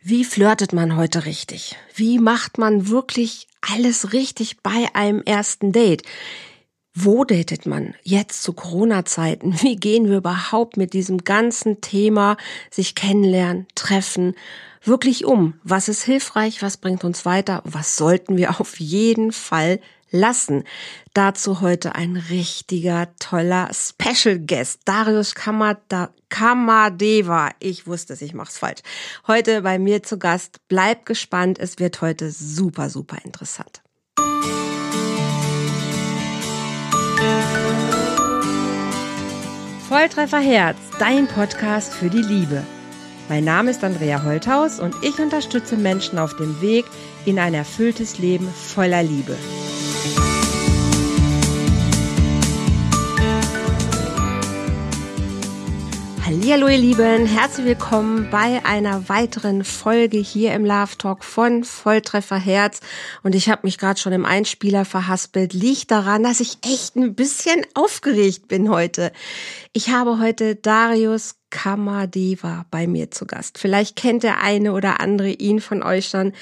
Wie flirtet man heute richtig? Wie macht man wirklich alles richtig bei einem ersten Date? Wo datet man jetzt zu Corona-Zeiten? Wie gehen wir überhaupt mit diesem ganzen Thema sich kennenlernen, treffen, wirklich um? Was ist hilfreich? Was bringt uns weiter? Was sollten wir auf jeden Fall lassen. Dazu heute ein richtiger toller Special Guest, Darius Kamada Kamadeva. Ich wusste es, ich mach's falsch. Heute bei mir zu Gast. Bleib gespannt, es wird heute super, super interessant. Volltreffer Herz, dein Podcast für die Liebe. Mein Name ist Andrea Holthaus und ich unterstütze Menschen auf dem Weg in ein erfülltes Leben voller Liebe. Hallo ihr Lieben, herzlich willkommen bei einer weiteren Folge hier im Love Talk von Volltreffer Herz. Und ich habe mich gerade schon im Einspieler verhaspelt. Liegt daran, dass ich echt ein bisschen aufgeregt bin heute. Ich habe heute Darius Kamadeva bei mir zu Gast. Vielleicht kennt der eine oder andere ihn von euch schon.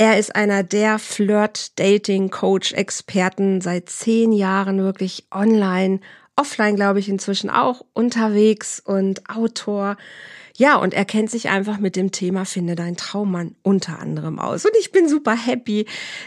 Er ist einer der Flirt-Dating-Coach-Experten seit zehn Jahren wirklich online offline, glaube ich, inzwischen auch unterwegs und Autor. Ja, und er kennt sich einfach mit dem Thema Finde dein Traummann unter anderem aus. Und ich bin super happy.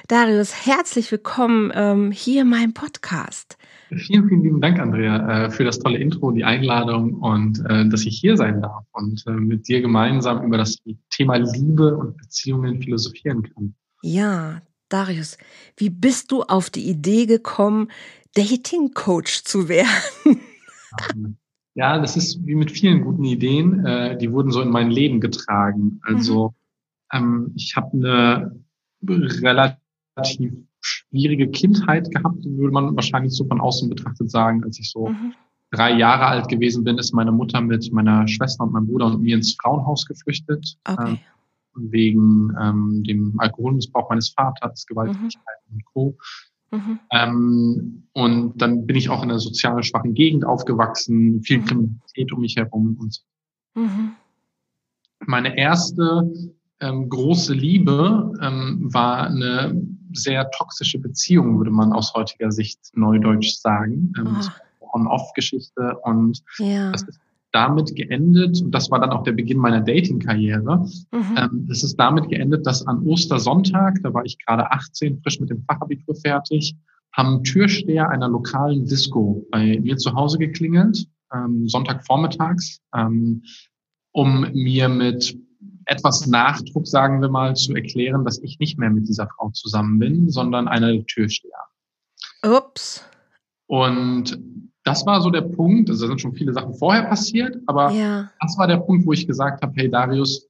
Darius, herzlich willkommen ähm, hier in meinem Podcast. Vielen, vielen lieben Dank, Andrea, äh, für das tolle Intro, die Einladung und äh, dass ich hier sein darf und äh, mit dir gemeinsam über das Thema Liebe und Beziehungen philosophieren kann. Ja, Darius, wie bist du auf die Idee gekommen, Dating Coach zu werden? Ja, das ist wie mit vielen guten Ideen. Die wurden so in mein Leben getragen. Also mhm. ähm, ich habe eine relativ schwierige Kindheit gehabt, würde man wahrscheinlich so von außen betrachtet sagen, als ich so mhm. drei Jahre alt gewesen bin, ist meine Mutter mit meiner Schwester und meinem Bruder und mir ins Frauenhaus geflüchtet. Okay. Äh, wegen ähm, dem Alkoholmissbrauch meines Vaters, Gewalttätigkeiten mhm. und Co. Mhm. Ähm, und dann bin ich auch in einer sozial schwachen Gegend aufgewachsen, viel mhm. Kriminalität um mich herum und so. Mhm. Meine erste ähm, große Liebe ähm, war eine sehr toxische Beziehung, würde man aus heutiger Sicht neudeutsch sagen. Ähm, oh. On-Off-Geschichte und ja. das ist damit geendet, und das war dann auch der Beginn meiner Dating-Karriere, mhm. ähm, es ist damit geendet, dass an Ostersonntag, da war ich gerade 18, frisch mit dem Fachabitur fertig, haben Türsteher einer lokalen Disco bei mir zu Hause geklingelt, ähm, Sonntagvormittags, ähm, um mir mit etwas Nachdruck, sagen wir mal, zu erklären, dass ich nicht mehr mit dieser Frau zusammen bin, sondern einer der Türsteher. Ups. Und das war so der Punkt, also da sind schon viele Sachen vorher passiert, aber ja. das war der Punkt, wo ich gesagt habe, hey Darius,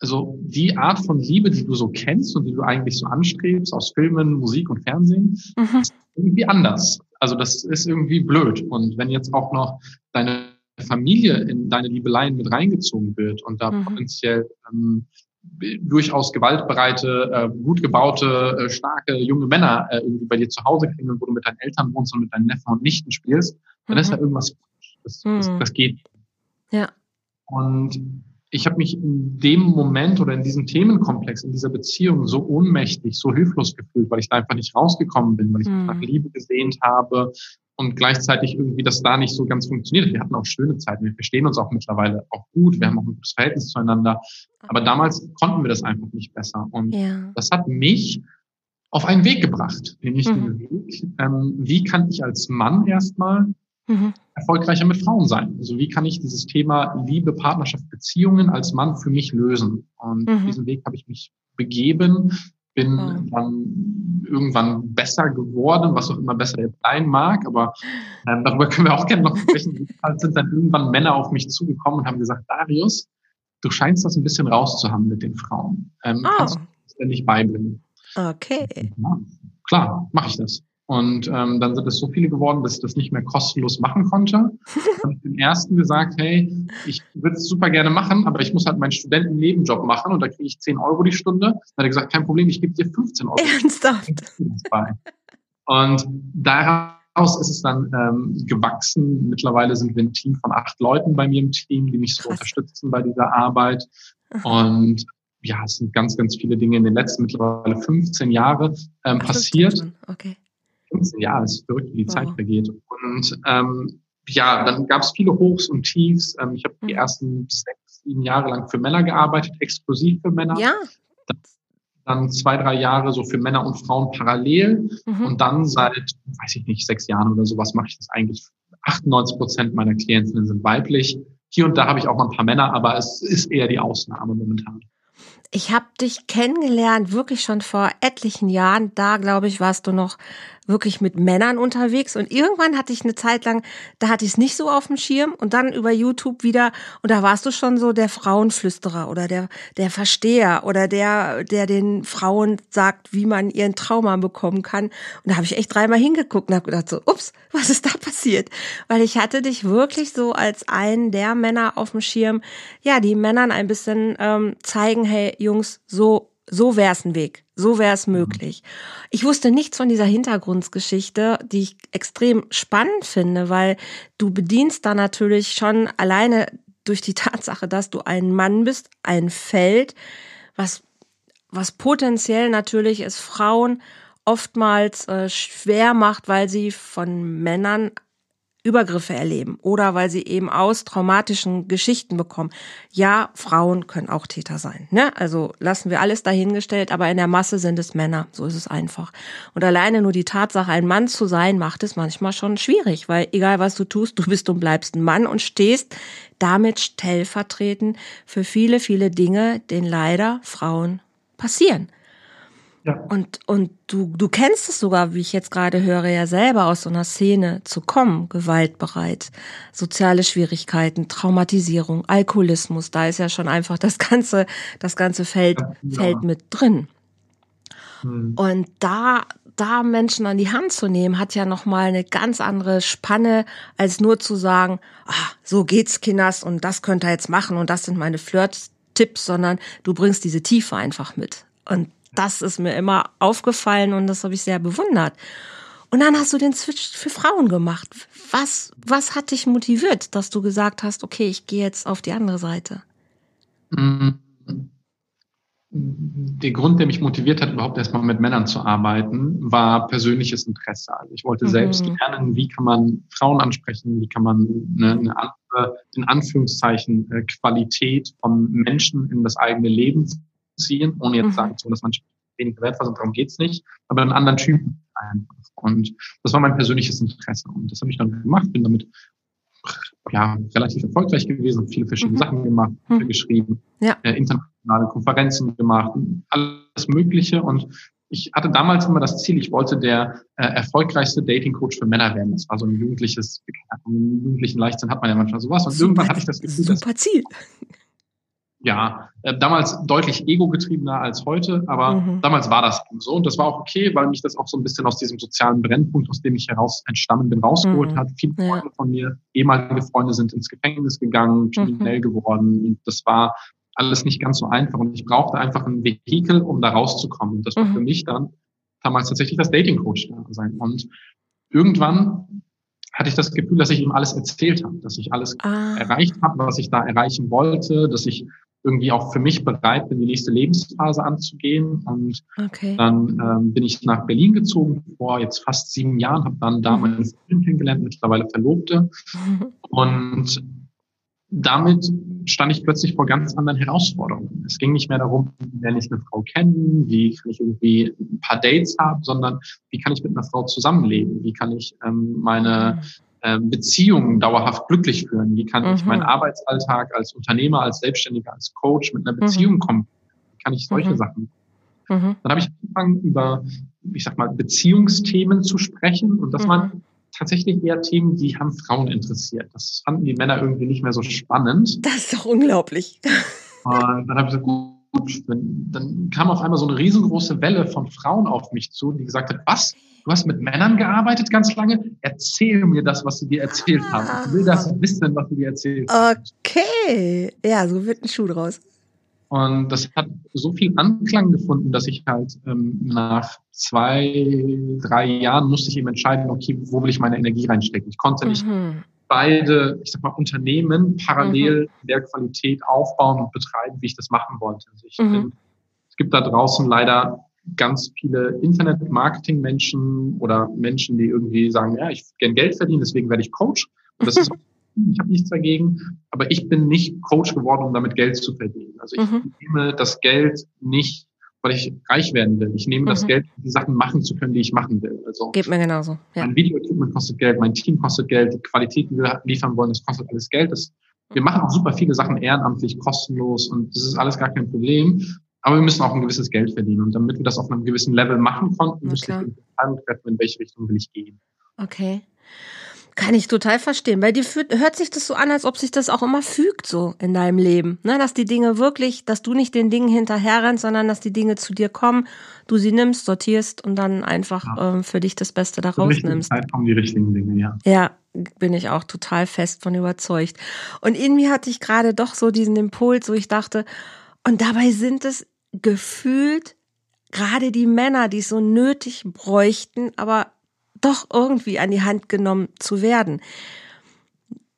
also die Art von Liebe, die du so kennst und die du eigentlich so anstrebst aus Filmen, Musik und Fernsehen, mhm. ist irgendwie anders. Also das ist irgendwie blöd. Und wenn jetzt auch noch deine Familie in deine Liebeleien mit reingezogen wird und da mhm. potenziell ähm, durchaus gewaltbereite, äh, gut gebaute, äh, starke junge Männer äh, irgendwie bei dir zu Hause klingeln, wo du mit deinen Eltern wohnst und mit deinen Neffen und Nichten spielst, dann mhm. ist ja irgendwas das, das, mhm. das geht. Ja. Und ich habe mich in dem Moment oder in diesem Themenkomplex, in dieser Beziehung so ohnmächtig, so hilflos gefühlt, weil ich da einfach nicht rausgekommen bin, weil ich mhm. nach Liebe gesehnt habe, und gleichzeitig irgendwie das da nicht so ganz funktioniert. Wir hatten auch schöne Zeiten. Wir verstehen uns auch mittlerweile auch gut. Wir haben auch ein gutes Verhältnis zueinander. Aber damals konnten wir das einfach nicht besser. Und ja. das hat mich auf einen Weg gebracht, nämlich mhm. den Weg, ähm, wie kann ich als Mann erstmal mhm. erfolgreicher mit Frauen sein? Also wie kann ich dieses Thema Liebe, Partnerschaft, Beziehungen als Mann für mich lösen? Und mhm. diesen Weg habe ich mich begeben, bin wow. dann irgendwann besser geworden, was auch immer besser jetzt sein mag, aber ähm, darüber können wir auch gerne noch sprechen. Sind dann irgendwann Männer auf mich zugekommen und haben gesagt, Darius, du scheinst das ein bisschen rauszuhaben mit den Frauen. Ähm, oh. Kannst du das denn nicht beibringen? Okay. Ja, klar, mache ich das. Und ähm, dann sind es so viele geworden, dass ich das nicht mehr kostenlos machen konnte. habe ich dem ersten gesagt, hey, ich würde es super gerne machen, aber ich muss halt meinen Studentennebenjob machen und da kriege ich 10 Euro die Stunde. Dann hat er gesagt, kein Problem, ich gebe dir 15 Euro. Ernsthaft? Und daraus ist es dann ähm, gewachsen. Mittlerweile sind wir ein Team von acht Leuten bei mir im Team, die mich so Krass. unterstützen bei dieser Arbeit. Und ja, es sind ganz, ganz viele Dinge in den letzten mittlerweile 15 Jahre ähm, passiert. Okay. 15 Jahre, es ist verrückt, wie die wow. Zeit vergeht. Und ähm, ja, dann gab es viele Hochs und Tiefs. Ähm, ich habe mhm. die ersten sechs, sieben Jahre lang für Männer gearbeitet, exklusiv für Männer. Ja. Dann, dann zwei, drei Jahre so für Männer und Frauen parallel. Mhm. Und dann seit, weiß ich nicht, sechs Jahren oder sowas mache ich das eigentlich. 98 Prozent meiner Klientinnen sind weiblich. Hier und da habe ich auch mal ein paar Männer, aber es ist eher die Ausnahme momentan. Ich habe dich kennengelernt, wirklich schon vor etlichen Jahren. Da, glaube ich, warst du noch wirklich mit Männern unterwegs. Und irgendwann hatte ich eine Zeit lang, da hatte ich es nicht so auf dem Schirm und dann über YouTube wieder. Und da warst du schon so der Frauenflüsterer oder der, der Versteher oder der, der den Frauen sagt, wie man ihren Trauma bekommen kann. Und da habe ich echt dreimal hingeguckt und habe gedacht so, ups, was ist da passiert? Weil ich hatte dich wirklich so als einen der Männer auf dem Schirm, ja, die Männern ein bisschen ähm, zeigen, hey Jungs, so so wäre es ein Weg, so wäre es möglich. Ich wusste nichts von dieser Hintergrundgeschichte, die ich extrem spannend finde, weil du bedienst da natürlich schon alleine durch die Tatsache, dass du ein Mann bist, ein Feld, was, was potenziell natürlich es Frauen oftmals äh, schwer macht, weil sie von Männern Übergriffe erleben oder weil sie eben aus traumatischen Geschichten bekommen. Ja, Frauen können auch Täter sein. Ne? Also lassen wir alles dahingestellt, aber in der Masse sind es Männer. So ist es einfach. Und alleine nur die Tatsache, ein Mann zu sein, macht es manchmal schon schwierig, weil egal was du tust, du bist und bleibst ein Mann und stehst damit stellvertretend für viele, viele Dinge, denen leider Frauen passieren. Ja. Und, und du, du kennst es sogar, wie ich jetzt gerade höre, ja selber aus so einer Szene zu kommen, gewaltbereit, soziale Schwierigkeiten, Traumatisierung, Alkoholismus, da ist ja schon einfach das ganze, das ganze Feld, ja. Feld mit drin. Hm. Und da, da Menschen an die Hand zu nehmen, hat ja nochmal eine ganz andere Spanne, als nur zu sagen, ah, so geht's, Kinders, und das könnt ihr jetzt machen und das sind meine Flirt-Tipps, sondern du bringst diese Tiefe einfach mit. Und das ist mir immer aufgefallen und das habe ich sehr bewundert. Und dann hast du den Switch für Frauen gemacht. Was, was hat dich motiviert, dass du gesagt hast, okay, ich gehe jetzt auf die andere Seite? Der Grund, der mich motiviert hat, überhaupt erstmal mit Männern zu arbeiten, war persönliches Interesse. Also ich wollte mhm. selbst lernen, wie kann man Frauen ansprechen, wie kann man eine, eine andere, in Anführungszeichen, äh, Qualität von Menschen in das eigene Leben ziehen, ohne jetzt mhm. sagen zu dass manche weniger wertvoll sind, darum geht's nicht, aber einen anderen Typen einfach. Und das war mein persönliches Interesse. Und das habe ich dann gemacht, bin damit ja, relativ erfolgreich gewesen, viele verschiedene mhm. Sachen gemacht, mhm. geschrieben, ja. äh, internationale Konferenzen gemacht, alles Mögliche. Und ich hatte damals immer das Ziel, ich wollte der äh, erfolgreichste Dating-Coach für Männer werden. Das war so ein jugendliches, jugendlichen Leichtsinn hat man ja manchmal sowas. Und super, irgendwann hatte ich das Gefühl, super Ziel ja, äh, damals deutlich ego-getriebener als heute, aber mhm. damals war das so und das war auch okay, weil mich das auch so ein bisschen aus diesem sozialen Brennpunkt, aus dem ich heraus entstammen bin, rausgeholt mhm. hat. Viele Freunde ja. von mir, ehemalige Freunde sind ins Gefängnis gegangen, kriminell mhm. geworden und das war alles nicht ganz so einfach und ich brauchte einfach ein Vehikel, um da rauszukommen. Und das war für mhm. mich dann damals tatsächlich das Dating-Coach sein und irgendwann hatte ich das Gefühl, dass ich ihm alles erzählt habe, dass ich alles ah. erreicht habe, was ich da erreichen wollte, dass ich irgendwie auch für mich bereit bin, die nächste Lebensphase anzugehen. Und okay. dann ähm, bin ich nach Berlin gezogen vor jetzt fast sieben Jahren, habe dann da mhm. meine Freundin kennengelernt, mittlerweile Verlobte. Mhm. Und damit stand ich plötzlich vor ganz anderen Herausforderungen. Es ging nicht mehr darum, wie lerne ich eine Frau kennen, wie kann ich irgendwie ein paar Dates haben, sondern wie kann ich mit einer Frau zusammenleben, wie kann ich ähm, meine mhm. Beziehungen dauerhaft glücklich führen? Wie kann mhm. ich meinen Arbeitsalltag als Unternehmer, als Selbstständiger, als Coach mit einer Beziehung mhm. kommen? Wie kann ich solche mhm. Sachen? Mhm. Dann habe ich angefangen, über, ich sag mal, Beziehungsthemen zu sprechen. Und das waren mhm. tatsächlich eher Themen, die haben Frauen interessiert. Das fanden die Männer irgendwie nicht mehr so spannend. Das ist doch unglaublich. Und dann habe ich gesagt, gut, dann kam auf einmal so eine riesengroße Welle von Frauen auf mich zu, die gesagt hat, was? Du hast mit Männern gearbeitet ganz lange? Erzähl mir das, was sie dir erzählt haben. Ich will das wissen, was sie dir erzählt haben. Okay. Ja, so wird ein Schuh draus. Und das hat so viel Anklang gefunden, dass ich halt ähm, nach zwei, drei Jahren musste ich eben entscheiden, okay, wo will ich meine Energie reinstecken. Ich konnte nicht mhm. Beide, ich sag mal, Unternehmen parallel mhm. der Qualität aufbauen und betreiben, wie ich das machen wollte. Also ich mhm. bin, es gibt da draußen leider ganz viele Internet-Marketing-Menschen oder Menschen, die irgendwie sagen, ja, ich gerne Geld verdienen, deswegen werde ich Coach. Und das ist, ich habe nichts dagegen, aber ich bin nicht Coach geworden, um damit Geld zu verdienen. Also ich mhm. nehme das Geld nicht, weil ich reich werden will. Ich nehme mhm. das Geld, um die Sachen machen zu können, die ich machen will. Also Geht mir genauso. Ja. Mein Video-Equipment kostet Geld, mein Team kostet Geld, die Qualität, die wir liefern wollen, das kostet alles Geld. Das, wir machen auch super viele Sachen ehrenamtlich, kostenlos und das ist alles gar kein Problem. Aber wir müssen auch ein gewisses Geld verdienen. Und damit wir das auf einem gewissen Level machen konnten, müssen wir Entscheidung treffen, in welche Richtung will ich gehen. Okay. Kann ich total verstehen. Bei dir hört sich das so an, als ob sich das auch immer fügt so in deinem Leben. Ne? Dass die Dinge wirklich, dass du nicht den Dingen hinterherrennst, sondern dass die Dinge zu dir kommen, du sie nimmst, sortierst und dann einfach ja. ähm, für dich das Beste daraus nimmst. Zeit kommen die richtigen Dinge, ja. Ja, bin ich auch total fest von überzeugt. Und in mir hatte ich gerade doch so diesen Impuls, wo ich dachte, und dabei sind es gefühlt gerade die Männer, die es so nötig bräuchten, aber doch irgendwie an die Hand genommen zu werden.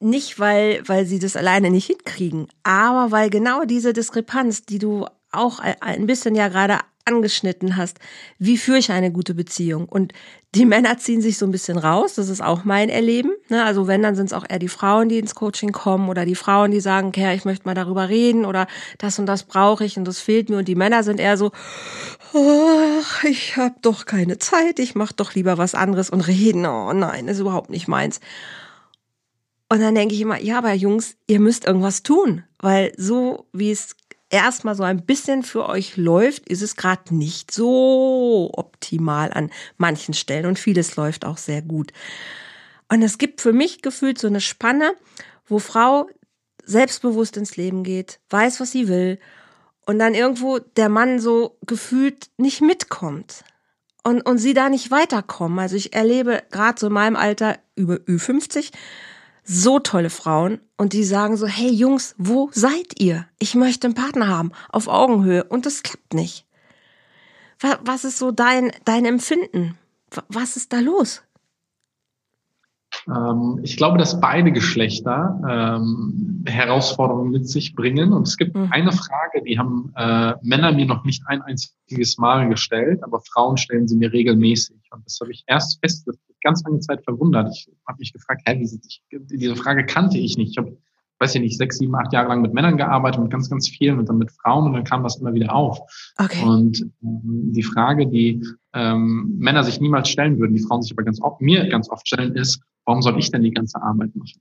Nicht, weil, weil sie das alleine nicht hinkriegen, aber weil genau diese Diskrepanz, die du auch ein bisschen ja gerade angeschnitten hast, wie führe ich eine gute Beziehung? Und die Männer ziehen sich so ein bisschen raus, das ist auch mein Erleben. Ne? Also wenn, dann sind es auch eher die Frauen, die ins Coaching kommen oder die Frauen, die sagen, okay, ich möchte mal darüber reden oder das und das brauche ich und das fehlt mir. Und die Männer sind eher so, oh, ich habe doch keine Zeit, ich mache doch lieber was anderes und reden. Oh nein, ist überhaupt nicht meins. Und dann denke ich immer, ja, aber Jungs, ihr müsst irgendwas tun, weil so wie es erstmal so ein bisschen für euch läuft, ist es gerade nicht so optimal an manchen Stellen und vieles läuft auch sehr gut. Und es gibt für mich gefühlt so eine Spanne, wo Frau selbstbewusst ins Leben geht, weiß, was sie will und dann irgendwo der Mann so gefühlt nicht mitkommt und, und sie da nicht weiterkommen. Also ich erlebe gerade so in meinem Alter über Ü50 so tolle Frauen und die sagen so, hey Jungs, wo seid ihr? Ich möchte einen Partner haben, auf Augenhöhe und das klappt nicht. Was ist so dein, dein Empfinden? Was ist da los? Ähm, ich glaube, dass beide Geschlechter ähm, Herausforderungen mit sich bringen. Und es gibt mhm. eine Frage, die haben äh, Männer mir noch nicht ein einziges Mal gestellt, aber Frauen stellen sie mir regelmäßig. Und das habe ich erst fest, ganz lange Zeit verwundert. Ich habe mich gefragt, hä, diese, diese Frage kannte ich nicht. Ich habe, weiß ich nicht, sechs, sieben, acht Jahre lang mit Männern gearbeitet, mit ganz, ganz vielen und dann mit Frauen und dann kam das immer wieder auf. Okay. Und ähm, die Frage, die ähm, Männer sich niemals stellen würden, die Frauen sich aber ganz oft, mir ganz oft stellen, ist, warum soll ich denn die ganze Arbeit machen?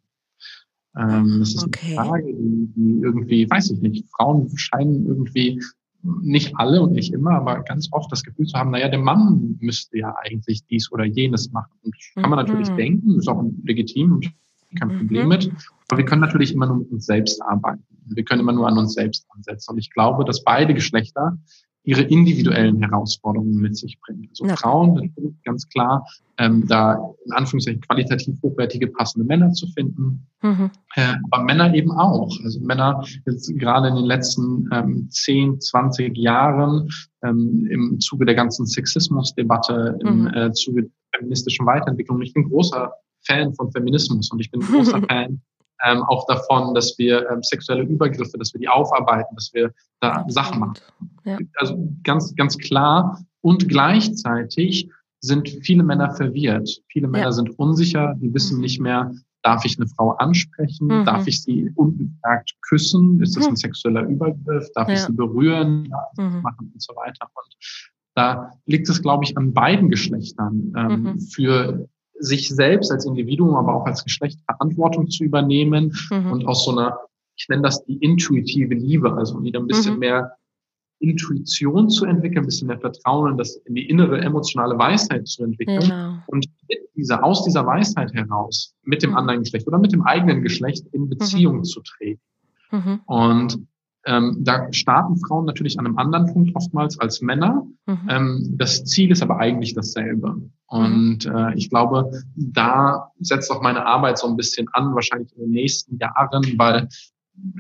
Ähm, das ist okay. eine Frage, die, die irgendwie, weiß ich nicht, Frauen scheinen irgendwie nicht alle und nicht immer, aber ganz oft das Gefühl zu haben, naja, der Mann müsste ja eigentlich dies oder jenes machen. Und kann man natürlich mhm. denken, ist auch legitim, kein mhm. Problem mit. Aber wir können natürlich immer nur mit uns selbst arbeiten. Wir können immer nur an uns selbst ansetzen. Und ich glaube, dass beide Geschlechter ihre individuellen Herausforderungen mit sich bringen. Also ja. Frauen ganz klar, ähm, da in Anführungszeichen qualitativ hochwertige passende Männer zu finden, mhm. äh, aber Männer eben auch. Also Männer jetzt gerade in den letzten ähm, 10, 20 Jahren ähm, im Zuge der ganzen Sexismusdebatte, im mhm. äh, Zuge der feministischen Weiterentwicklung. Ich bin großer Fan von Feminismus und ich bin großer Fan ähm, auch davon, dass wir ähm, sexuelle Übergriffe, dass wir die aufarbeiten, dass wir da Sachen machen. Ja. Also ganz, ganz klar. Und gleichzeitig sind viele Männer verwirrt. Viele Männer ja. sind unsicher, die wissen mhm. nicht mehr, darf ich eine Frau ansprechen, mhm. darf ich sie ungefragt küssen, ist das ein mhm. sexueller Übergriff, darf ja. ich sie berühren, darf ich mhm. machen und so weiter. Und da liegt es, glaube ich, an beiden Geschlechtern, ähm, mhm. für sich selbst als Individuum, aber auch als Geschlecht Verantwortung zu übernehmen mhm. und aus so einer, ich nenne das die intuitive Liebe, also wieder ein bisschen mhm. mehr Intuition zu entwickeln, ein bisschen mehr Vertrauen in, das, in die innere emotionale Weisheit zu entwickeln genau. und mit dieser, aus dieser Weisheit heraus mit dem mhm. anderen Geschlecht oder mit dem eigenen Geschlecht in Beziehung mhm. zu treten. Mhm. Und ähm, da starten Frauen natürlich an einem anderen Punkt oftmals als Männer. Mhm. Ähm, das Ziel ist aber eigentlich dasselbe. Und mhm. äh, ich glaube, da setzt auch meine Arbeit so ein bisschen an, wahrscheinlich in den nächsten Jahren, weil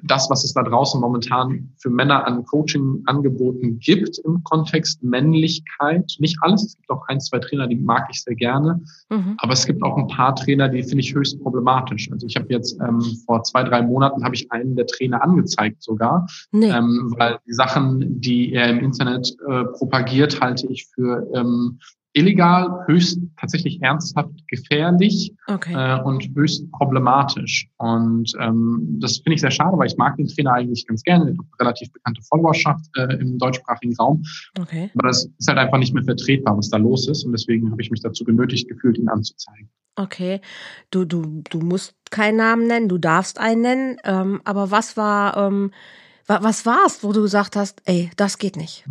das, was es da draußen momentan für Männer an Coaching-Angeboten gibt im Kontext Männlichkeit. Nicht alles, es gibt auch ein, zwei Trainer, die mag ich sehr gerne, mhm. aber es gibt auch ein paar Trainer, die finde ich höchst problematisch. Also ich habe jetzt ähm, vor zwei, drei Monaten habe ich einen der Trainer angezeigt sogar, nee. ähm, weil die Sachen, die er im Internet äh, propagiert, halte ich für ähm, illegal, höchst tatsächlich ernsthaft gefährlich okay. äh, und höchst problematisch. Und ähm, das finde ich sehr schade, weil ich mag den Trainer eigentlich ganz gerne. Relativ bekannte Followerschaft äh, im deutschsprachigen Raum. Okay. Aber das ist halt einfach nicht mehr vertretbar, was da los ist. Und deswegen habe ich mich dazu genötigt gefühlt, ihn anzuzeigen. Okay, du, du, du musst keinen Namen nennen, du darfst einen nennen. Ähm, aber was war, ähm, was war's, wo du gesagt hast, ey, das geht nicht?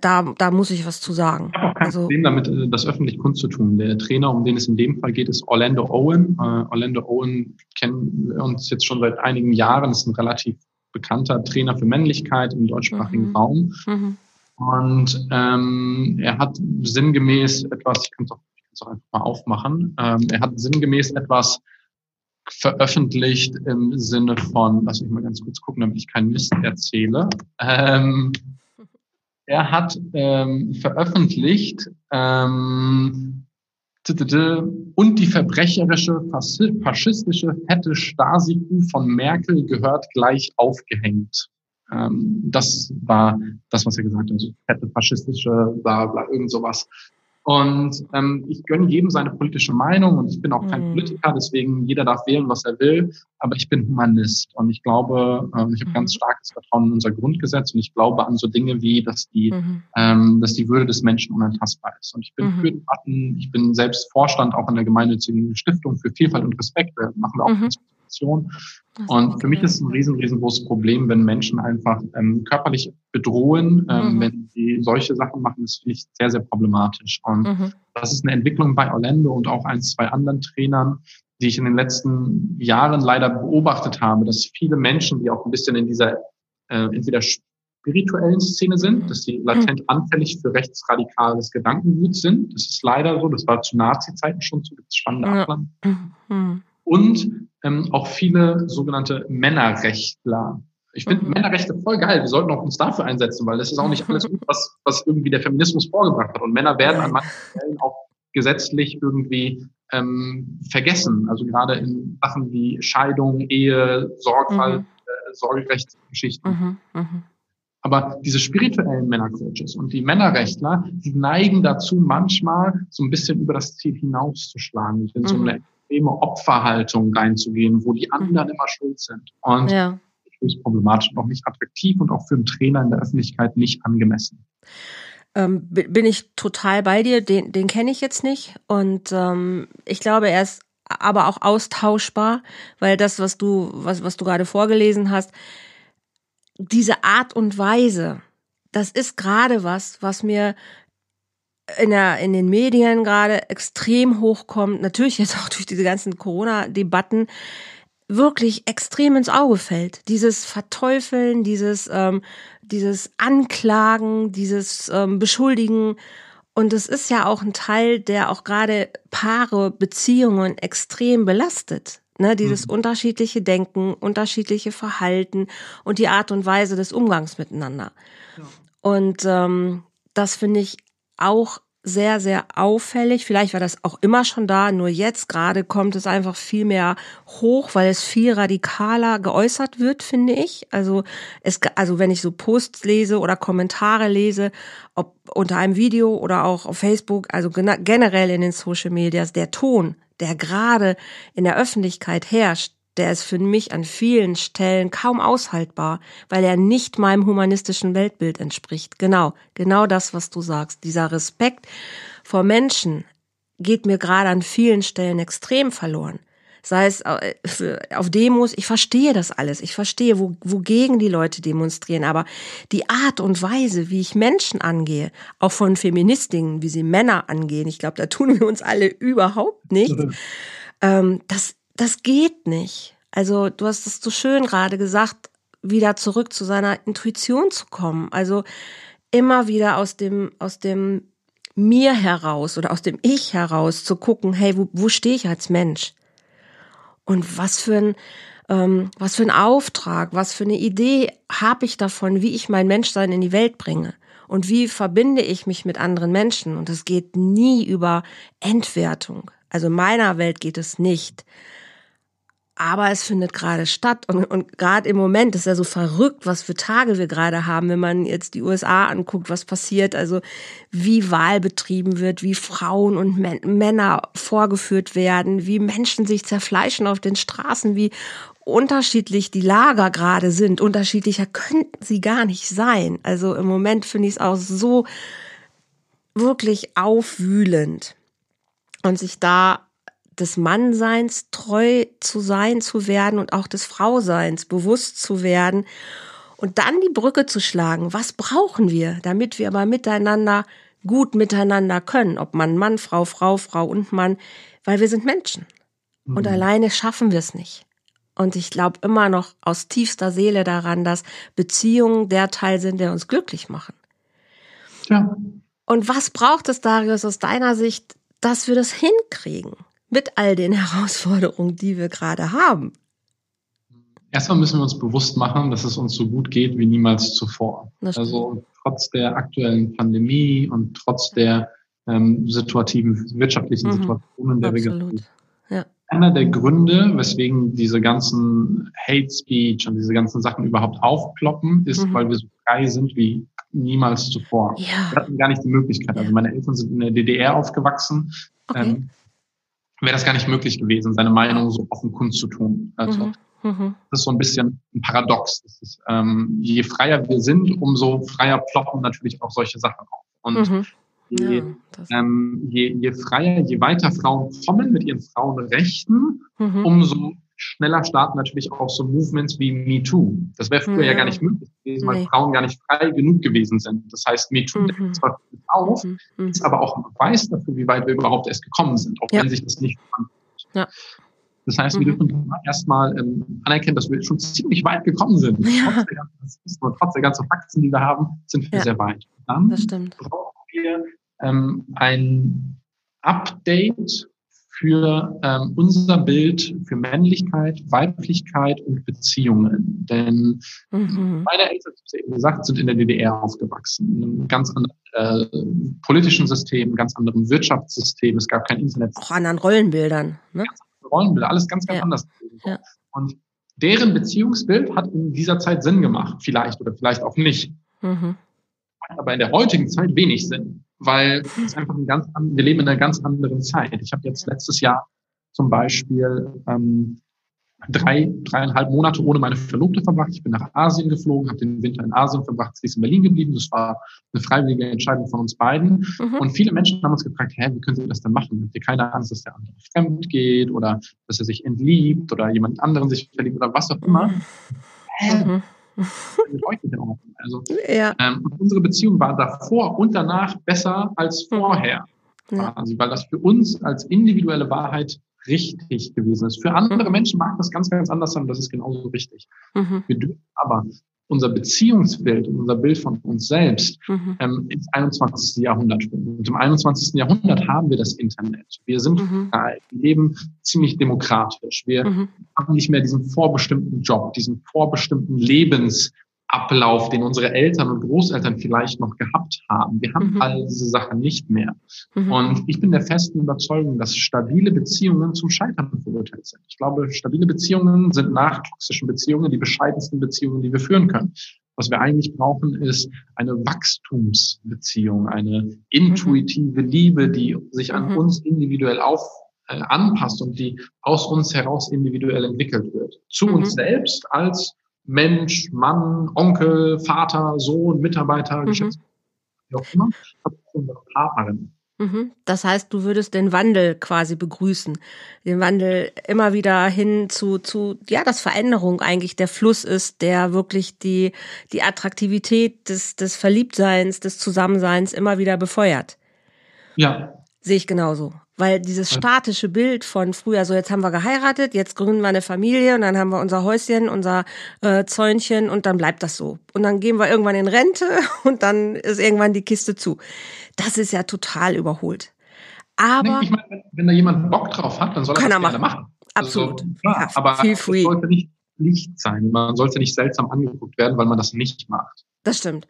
Da, da muss ich was zu sagen. Ich habe auch kein also, Problem damit, äh, das öffentlich kundzutun. Der Trainer, um den es in dem Fall geht, ist Orlando Owen. Uh, Orlando Owen kennen wir uns jetzt schon seit einigen Jahren, ist ein relativ bekannter Trainer für Männlichkeit im deutschsprachigen mhm. Raum. Mhm. Und ähm, er hat sinngemäß etwas, ich kann es auch, auch einfach mal aufmachen, ähm, er hat sinngemäß etwas veröffentlicht im Sinne von, lass mich mal ganz kurz gucken, damit ich keinen Mist erzähle. Ähm, er hat ähm, veröffentlicht ähm, und die verbrecherische, faschistische fette Stasi-Kuh von Merkel gehört gleich aufgehängt. Ähm, das war das, was er gesagt hat. Also fette faschistische, bla bla, irgend sowas. Und ähm, ich gönne jedem seine politische Meinung und ich bin auch kein mhm. Politiker, deswegen jeder darf wählen, was er will. Aber ich bin Humanist und ich glaube, äh, ich habe mhm. ganz starkes Vertrauen in unser Grundgesetz und ich glaube an so Dinge wie, dass die, mhm. ähm, dass die Würde des Menschen unantastbar ist. Und ich bin mhm. für Debatten, ich bin selbst Vorstand auch in der gemeinnützigen Stiftung für Vielfalt und Respekt. Da machen wir auch mhm. Kommunikation. Und für mich ist es ein riesen, riesengroßes Problem, wenn Menschen einfach ähm, körperlich bedrohen, ähm, mhm. wenn sie solche Sachen machen, das finde ich sehr, sehr problematisch. Und mhm. das ist eine Entwicklung bei Orlando und auch ein, zwei anderen Trainern, die ich in den letzten Jahren leider beobachtet habe, dass viele Menschen, die auch ein bisschen in dieser äh, entweder spirituellen Szene sind, mhm. dass sie latent anfällig für rechtsradikales Gedankengut sind. Das ist leider so. Das war zu Nazi-Zeiten schon so. Gibt es spannende ja. Mhm und ähm, auch viele sogenannte Männerrechtler. Ich finde mhm. Männerrechte voll geil. Wir sollten auch uns dafür einsetzen, weil das ist auch nicht alles gut, was, was irgendwie der Feminismus vorgebracht hat. Und Männer werden an manchen Stellen auch gesetzlich irgendwie ähm, vergessen. Also gerade in Sachen wie Scheidung, Ehe, Sorgfalt, mhm. äh, Sorgerechtsgeschichten. Mhm. Mhm. Aber diese spirituellen Männercoaches und die Männerrechtler, die neigen dazu, manchmal so ein bisschen über das Ziel hinauszuschlagen. Ich finde so mhm. eine extreme Opferhaltung reinzugehen, wo die anderen mhm. immer schuld sind. Und ja. das ist problematisch und auch nicht attraktiv und auch für einen Trainer in der Öffentlichkeit nicht angemessen. Ähm, bin ich total bei dir, den, den kenne ich jetzt nicht. Und ähm, ich glaube, er ist aber auch austauschbar, weil das, was du, was, was du gerade vorgelesen hast, diese Art und Weise, das ist gerade was, was mir in, der, in den Medien gerade extrem hochkommt, natürlich jetzt auch durch diese ganzen Corona-Debatten, wirklich extrem ins Auge fällt. Dieses Verteufeln, dieses, ähm, dieses Anklagen, dieses ähm, Beschuldigen. Und es ist ja auch ein Teil, der auch gerade Paare, Beziehungen extrem belastet. Ne, dieses mhm. unterschiedliche Denken, unterschiedliche Verhalten und die Art und Weise des Umgangs miteinander. Ja. Und ähm, das finde ich auch sehr, sehr auffällig. Vielleicht war das auch immer schon da, nur jetzt gerade kommt es einfach viel mehr hoch, weil es viel radikaler geäußert wird, finde ich. Also es, also wenn ich so Posts lese oder Kommentare lese, ob unter einem Video oder auch auf Facebook, also generell in den Social Medias, der Ton, der gerade in der Öffentlichkeit herrscht, der ist für mich an vielen Stellen kaum aushaltbar, weil er nicht meinem humanistischen Weltbild entspricht. Genau, genau das, was du sagst. Dieser Respekt vor Menschen geht mir gerade an vielen Stellen extrem verloren. Sei es äh, auf Demos, ich verstehe das alles. Ich verstehe, wo, wogegen die Leute demonstrieren. Aber die Art und Weise, wie ich Menschen angehe, auch von Feministinnen, wie sie Männer angehen, ich glaube, da tun wir uns alle überhaupt nicht. Ähm, das das geht nicht. Also du hast es so schön gerade gesagt, wieder zurück zu seiner Intuition zu kommen. Also immer wieder aus dem, aus dem mir heraus oder aus dem Ich heraus zu gucken, hey, wo, wo stehe ich als Mensch? Und was für ein, ähm, was für einen Auftrag, was für eine Idee habe ich davon, wie ich mein Menschsein in die Welt bringe und wie verbinde ich mich mit anderen Menschen. Und es geht nie über Entwertung. Also in meiner Welt geht es nicht aber es findet gerade statt. Und, und gerade im Moment ist ja so verrückt, was für Tage wir gerade haben, wenn man jetzt die USA anguckt, was passiert, also wie Wahl betrieben wird, wie Frauen und Männer vorgeführt werden, wie Menschen sich zerfleischen auf den Straßen, wie unterschiedlich die Lager gerade sind. Unterschiedlicher könnten sie gar nicht sein. Also im Moment finde ich es auch so wirklich aufwühlend. Und sich da des Mannseins treu zu sein, zu werden und auch des Frauseins bewusst zu werden und dann die Brücke zu schlagen. Was brauchen wir, damit wir aber miteinander gut miteinander können? Ob Mann, Mann, Frau, Frau, Frau und Mann, weil wir sind Menschen. Und mhm. alleine schaffen wir es nicht. Und ich glaube immer noch aus tiefster Seele daran, dass Beziehungen der Teil sind, der uns glücklich machen. Ja. Und was braucht es, Darius, aus deiner Sicht, dass wir das hinkriegen? Mit all den Herausforderungen, die wir gerade haben? Erstmal müssen wir uns bewusst machen, dass es uns so gut geht wie niemals zuvor. Also trotz der aktuellen Pandemie und trotz der ähm, situativen, wirtschaftlichen mhm. Situationen, in der Absolut. wir sind. Ja. Einer der Gründe, weswegen diese ganzen Hate Speech und diese ganzen Sachen überhaupt aufploppen, ist, mhm. weil wir so frei sind wie niemals zuvor. Ja. Wir hatten gar nicht die Möglichkeit. Also meine Eltern sind in der DDR aufgewachsen. Okay. Ähm, wäre das gar nicht möglich gewesen, seine Meinung so offen kundzutun. Also mhm. Mhm. das ist so ein bisschen ein Paradox. Ist, ähm, je freier wir sind, umso freier ploppen natürlich auch solche Sachen auf. Und mhm. je, ja, ähm, je, je freier, je weiter Frauen kommen mit ihren Frauenrechten, mhm. umso schneller starten natürlich auch so Movements wie MeToo. Das wäre früher ja. ja. gar nicht möglich gewesen, weil nee. Frauen gar nicht frei genug gewesen sind. Das heißt, MeToo mhm. deckt zwar auf, mhm. mhm. ist aber auch ein Beweis dafür, wie weit wir überhaupt erst gekommen sind, auch ja. wenn sich das nicht. Ja. Das heißt, wir mhm. dürfen erstmal ähm, anerkennen, dass wir schon ziemlich weit gekommen sind. Ja. Trotz, der ganzen, trotz der ganzen Fakten, die wir haben, sind wir ja. sehr weit. Dann brauchen wir ähm, ein Update für ähm, unser Bild für Männlichkeit, Weiblichkeit und Beziehungen. Denn mhm. meine Eltern, wie gesagt, sind in der DDR aufgewachsen, in einem ganz anderen äh, politischen System, ganz anderem Wirtschaftssystem. Es gab kein Internet. Auch anderen Rollenbildern. Ne? Rollenbilder, alles ganz, ganz ja. anders. Ja. Und deren Beziehungsbild hat in dieser Zeit Sinn gemacht, vielleicht oder vielleicht auch nicht. Mhm. Aber in der heutigen Zeit wenig Sinn weil es einfach ein ganz, wir leben in einer ganz anderen Zeit. Ich habe jetzt letztes Jahr zum Beispiel ähm, drei, dreieinhalb Monate ohne meine Verlobte verbracht. Ich bin nach Asien geflogen, habe den Winter in Asien verbracht, sie ist in Berlin geblieben. Das war eine freiwillige Entscheidung von uns beiden. Mhm. Und viele Menschen haben uns gefragt, hä, wie können Sie das denn machen? Habt ihr keine Angst, dass der andere fremd geht oder dass er sich entliebt oder jemand anderen sich verliebt oder was auch immer? Mhm. Hä? Also ja. ähm, unsere Beziehung war davor und danach besser als mhm. vorher. Ja. Quasi, weil das für uns als individuelle Wahrheit richtig gewesen ist. Für andere mhm. Menschen mag das ganz, ganz anders sein, das ist genauso richtig. Mhm. Wir dürfen aber unser Beziehungsbild und unser Bild von uns selbst mhm. ähm, ins 21. Jahrhundert bringen. Und im 21. Jahrhundert haben wir das Internet. Wir sind mhm. frei, wir leben ziemlich demokratisch. Wir mhm. haben nicht mehr diesen vorbestimmten Job, diesen vorbestimmten Lebens, Ablauf, den unsere Eltern und Großeltern vielleicht noch gehabt haben. Wir haben mhm. all diese Sachen nicht mehr. Mhm. Und ich bin der festen Überzeugung, dass stabile Beziehungen zum Scheitern verurteilt sind. Ich glaube, stabile Beziehungen sind nach toxischen Beziehungen die bescheidensten Beziehungen, die wir führen können. Was wir eigentlich brauchen, ist eine Wachstumsbeziehung, eine intuitive Liebe, die sich an mhm. uns individuell auf, äh, anpasst und die aus uns heraus individuell entwickelt wird. Zu uns mhm. selbst als Mensch, Mann, Onkel, Vater, Sohn, Mitarbeiter, mhm. Geschäftsführer, wie auch immer, unsere Partnerin. Mhm. Das heißt, du würdest den Wandel quasi begrüßen. Den Wandel immer wieder hin zu, zu, ja, dass Veränderung eigentlich der Fluss ist, der wirklich die, die Attraktivität des, des Verliebtseins, des Zusammenseins immer wieder befeuert. Ja. Sehe ich genauso. Weil dieses statische Bild von früher, so jetzt haben wir geheiratet, jetzt gründen wir eine Familie und dann haben wir unser Häuschen, unser äh, Zäunchen und dann bleibt das so. Und dann gehen wir irgendwann in Rente und dann ist irgendwann die Kiste zu. Das ist ja total überholt. Aber. ich meine, wenn, wenn, da jemand Bock drauf hat, dann soll er das gerne machen. machen. Absolut. Also, klar, ja, aber feel free. Sollte, nicht, Pflicht sein. Man sollte nicht seltsam angeguckt werden, weil man das nicht macht. Das stimmt.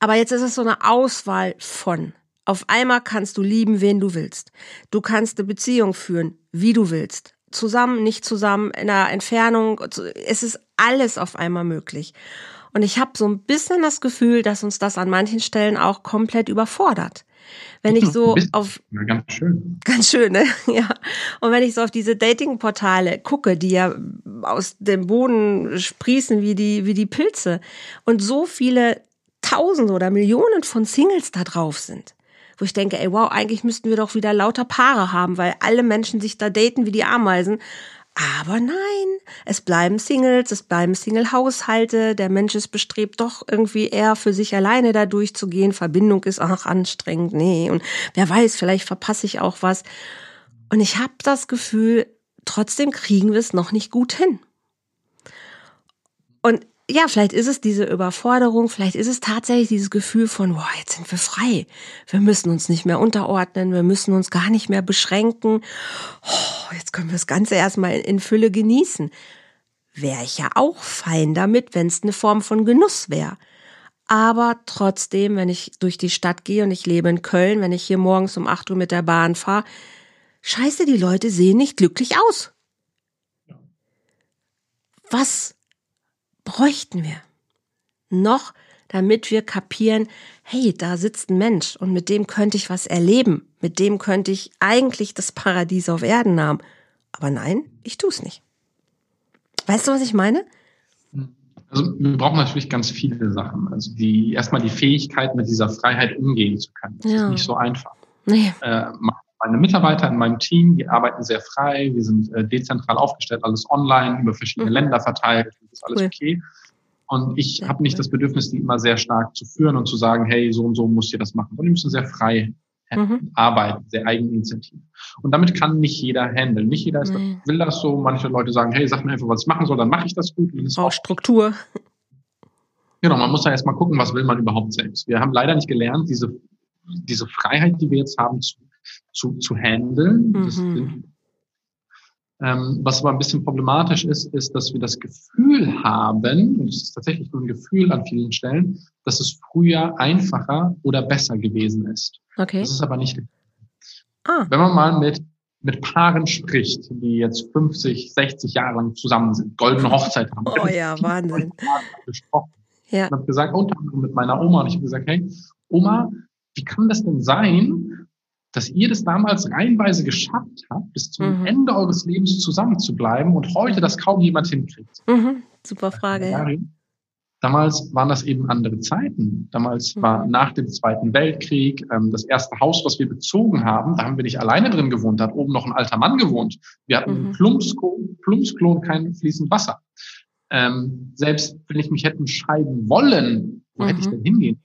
Aber jetzt ist es so eine Auswahl von. Auf einmal kannst du lieben, wen du willst. Du kannst eine Beziehung führen, wie du willst. Zusammen, nicht zusammen, in einer Entfernung. Es ist alles auf einmal möglich. Und ich habe so ein bisschen das Gefühl, dass uns das an manchen Stellen auch komplett überfordert. Wenn ich so auf ganz schön. Ganz schön, ne? Ja. Und wenn ich so auf diese Dating-Portale gucke, die ja aus dem Boden sprießen wie die wie die Pilze und so viele Tausende oder Millionen von Singles da drauf sind, wo ich denke, ey, wow, eigentlich müssten wir doch wieder lauter Paare haben, weil alle Menschen sich da daten wie die Ameisen. Aber nein, es bleiben Singles, es bleiben Single-Haushalte. Der Mensch ist bestrebt, doch irgendwie eher für sich alleine da durchzugehen. Verbindung ist auch anstrengend. Nee, und wer weiß, vielleicht verpasse ich auch was. Und ich habe das Gefühl, trotzdem kriegen wir es noch nicht gut hin. Und ja, vielleicht ist es diese Überforderung, vielleicht ist es tatsächlich dieses Gefühl von, boah, jetzt sind wir frei. Wir müssen uns nicht mehr unterordnen, wir müssen uns gar nicht mehr beschränken. Oh, jetzt können wir das Ganze erstmal in Fülle genießen. Wäre ich ja auch fein damit, wenn es eine Form von Genuss wäre. Aber trotzdem, wenn ich durch die Stadt gehe und ich lebe in Köln, wenn ich hier morgens um 8 Uhr mit der Bahn fahre, scheiße, die Leute sehen nicht glücklich aus. Was bräuchten wir noch, damit wir kapieren, hey, da sitzt ein Mensch und mit dem könnte ich was erleben, mit dem könnte ich eigentlich das Paradies auf Erden haben. Aber nein, ich tue es nicht. Weißt du, was ich meine? Also wir brauchen natürlich ganz viele Sachen. Also die erstmal die Fähigkeit, mit dieser Freiheit umgehen zu können. Das ja. ist nicht so einfach. Nee. Äh, meine Mitarbeiter in meinem Team, die arbeiten sehr frei, wir sind äh, dezentral aufgestellt, alles online, über verschiedene mhm. Länder verteilt, das ist alles cool. okay. Und ich habe nicht das Bedürfnis, die immer sehr stark zu führen und zu sagen, hey, so und so muss ihr das machen, sondern die müssen sehr frei mhm. arbeiten, sehr eigeninitiativ. Und damit kann nicht jeder handeln. Nicht jeder ist, nee. will das so. Manche Leute sagen, hey, sag mir einfach, was ich machen soll, dann mache ich das gut. Das auch Struktur. Genau, man muss ja erstmal gucken, was will man überhaupt selbst. Wir haben leider nicht gelernt, diese, diese Freiheit, die wir jetzt haben, zu zu, zu handeln. Mhm. Ähm, was aber ein bisschen problematisch ist, ist, dass wir das Gefühl haben, und es ist tatsächlich nur ein Gefühl an vielen Stellen, dass es früher einfacher oder besser gewesen ist. Okay. Das ist aber nicht. Ah. Wenn man mal mit mit Paaren spricht, die jetzt 50, 60 Jahre lang zusammen sind, goldene Hochzeit haben. Oh ja, Wahnsinn. Gesprochen. Ja. Ich habe gesagt, unter anderem mit meiner Oma, und ich habe gesagt, hey, Oma, wie kann das denn sein, dass ihr das damals reihenweise geschafft habt, bis zum mhm. Ende eures Lebens zusammen zu bleiben und heute das kaum jemand hinkriegt. Mhm. Super Frage. Ja. Damals waren das eben andere Zeiten. Damals mhm. war nach dem Zweiten Weltkrieg ähm, das erste Haus, was wir bezogen haben, da haben wir nicht alleine drin gewohnt, da hat oben noch ein alter Mann gewohnt. Wir hatten mhm. Plumpsklon, Plumpsklon, kein fließend Wasser. Ähm, selbst wenn ich mich hätten scheiden wollen, wo hätte ich mhm. denn hingehen?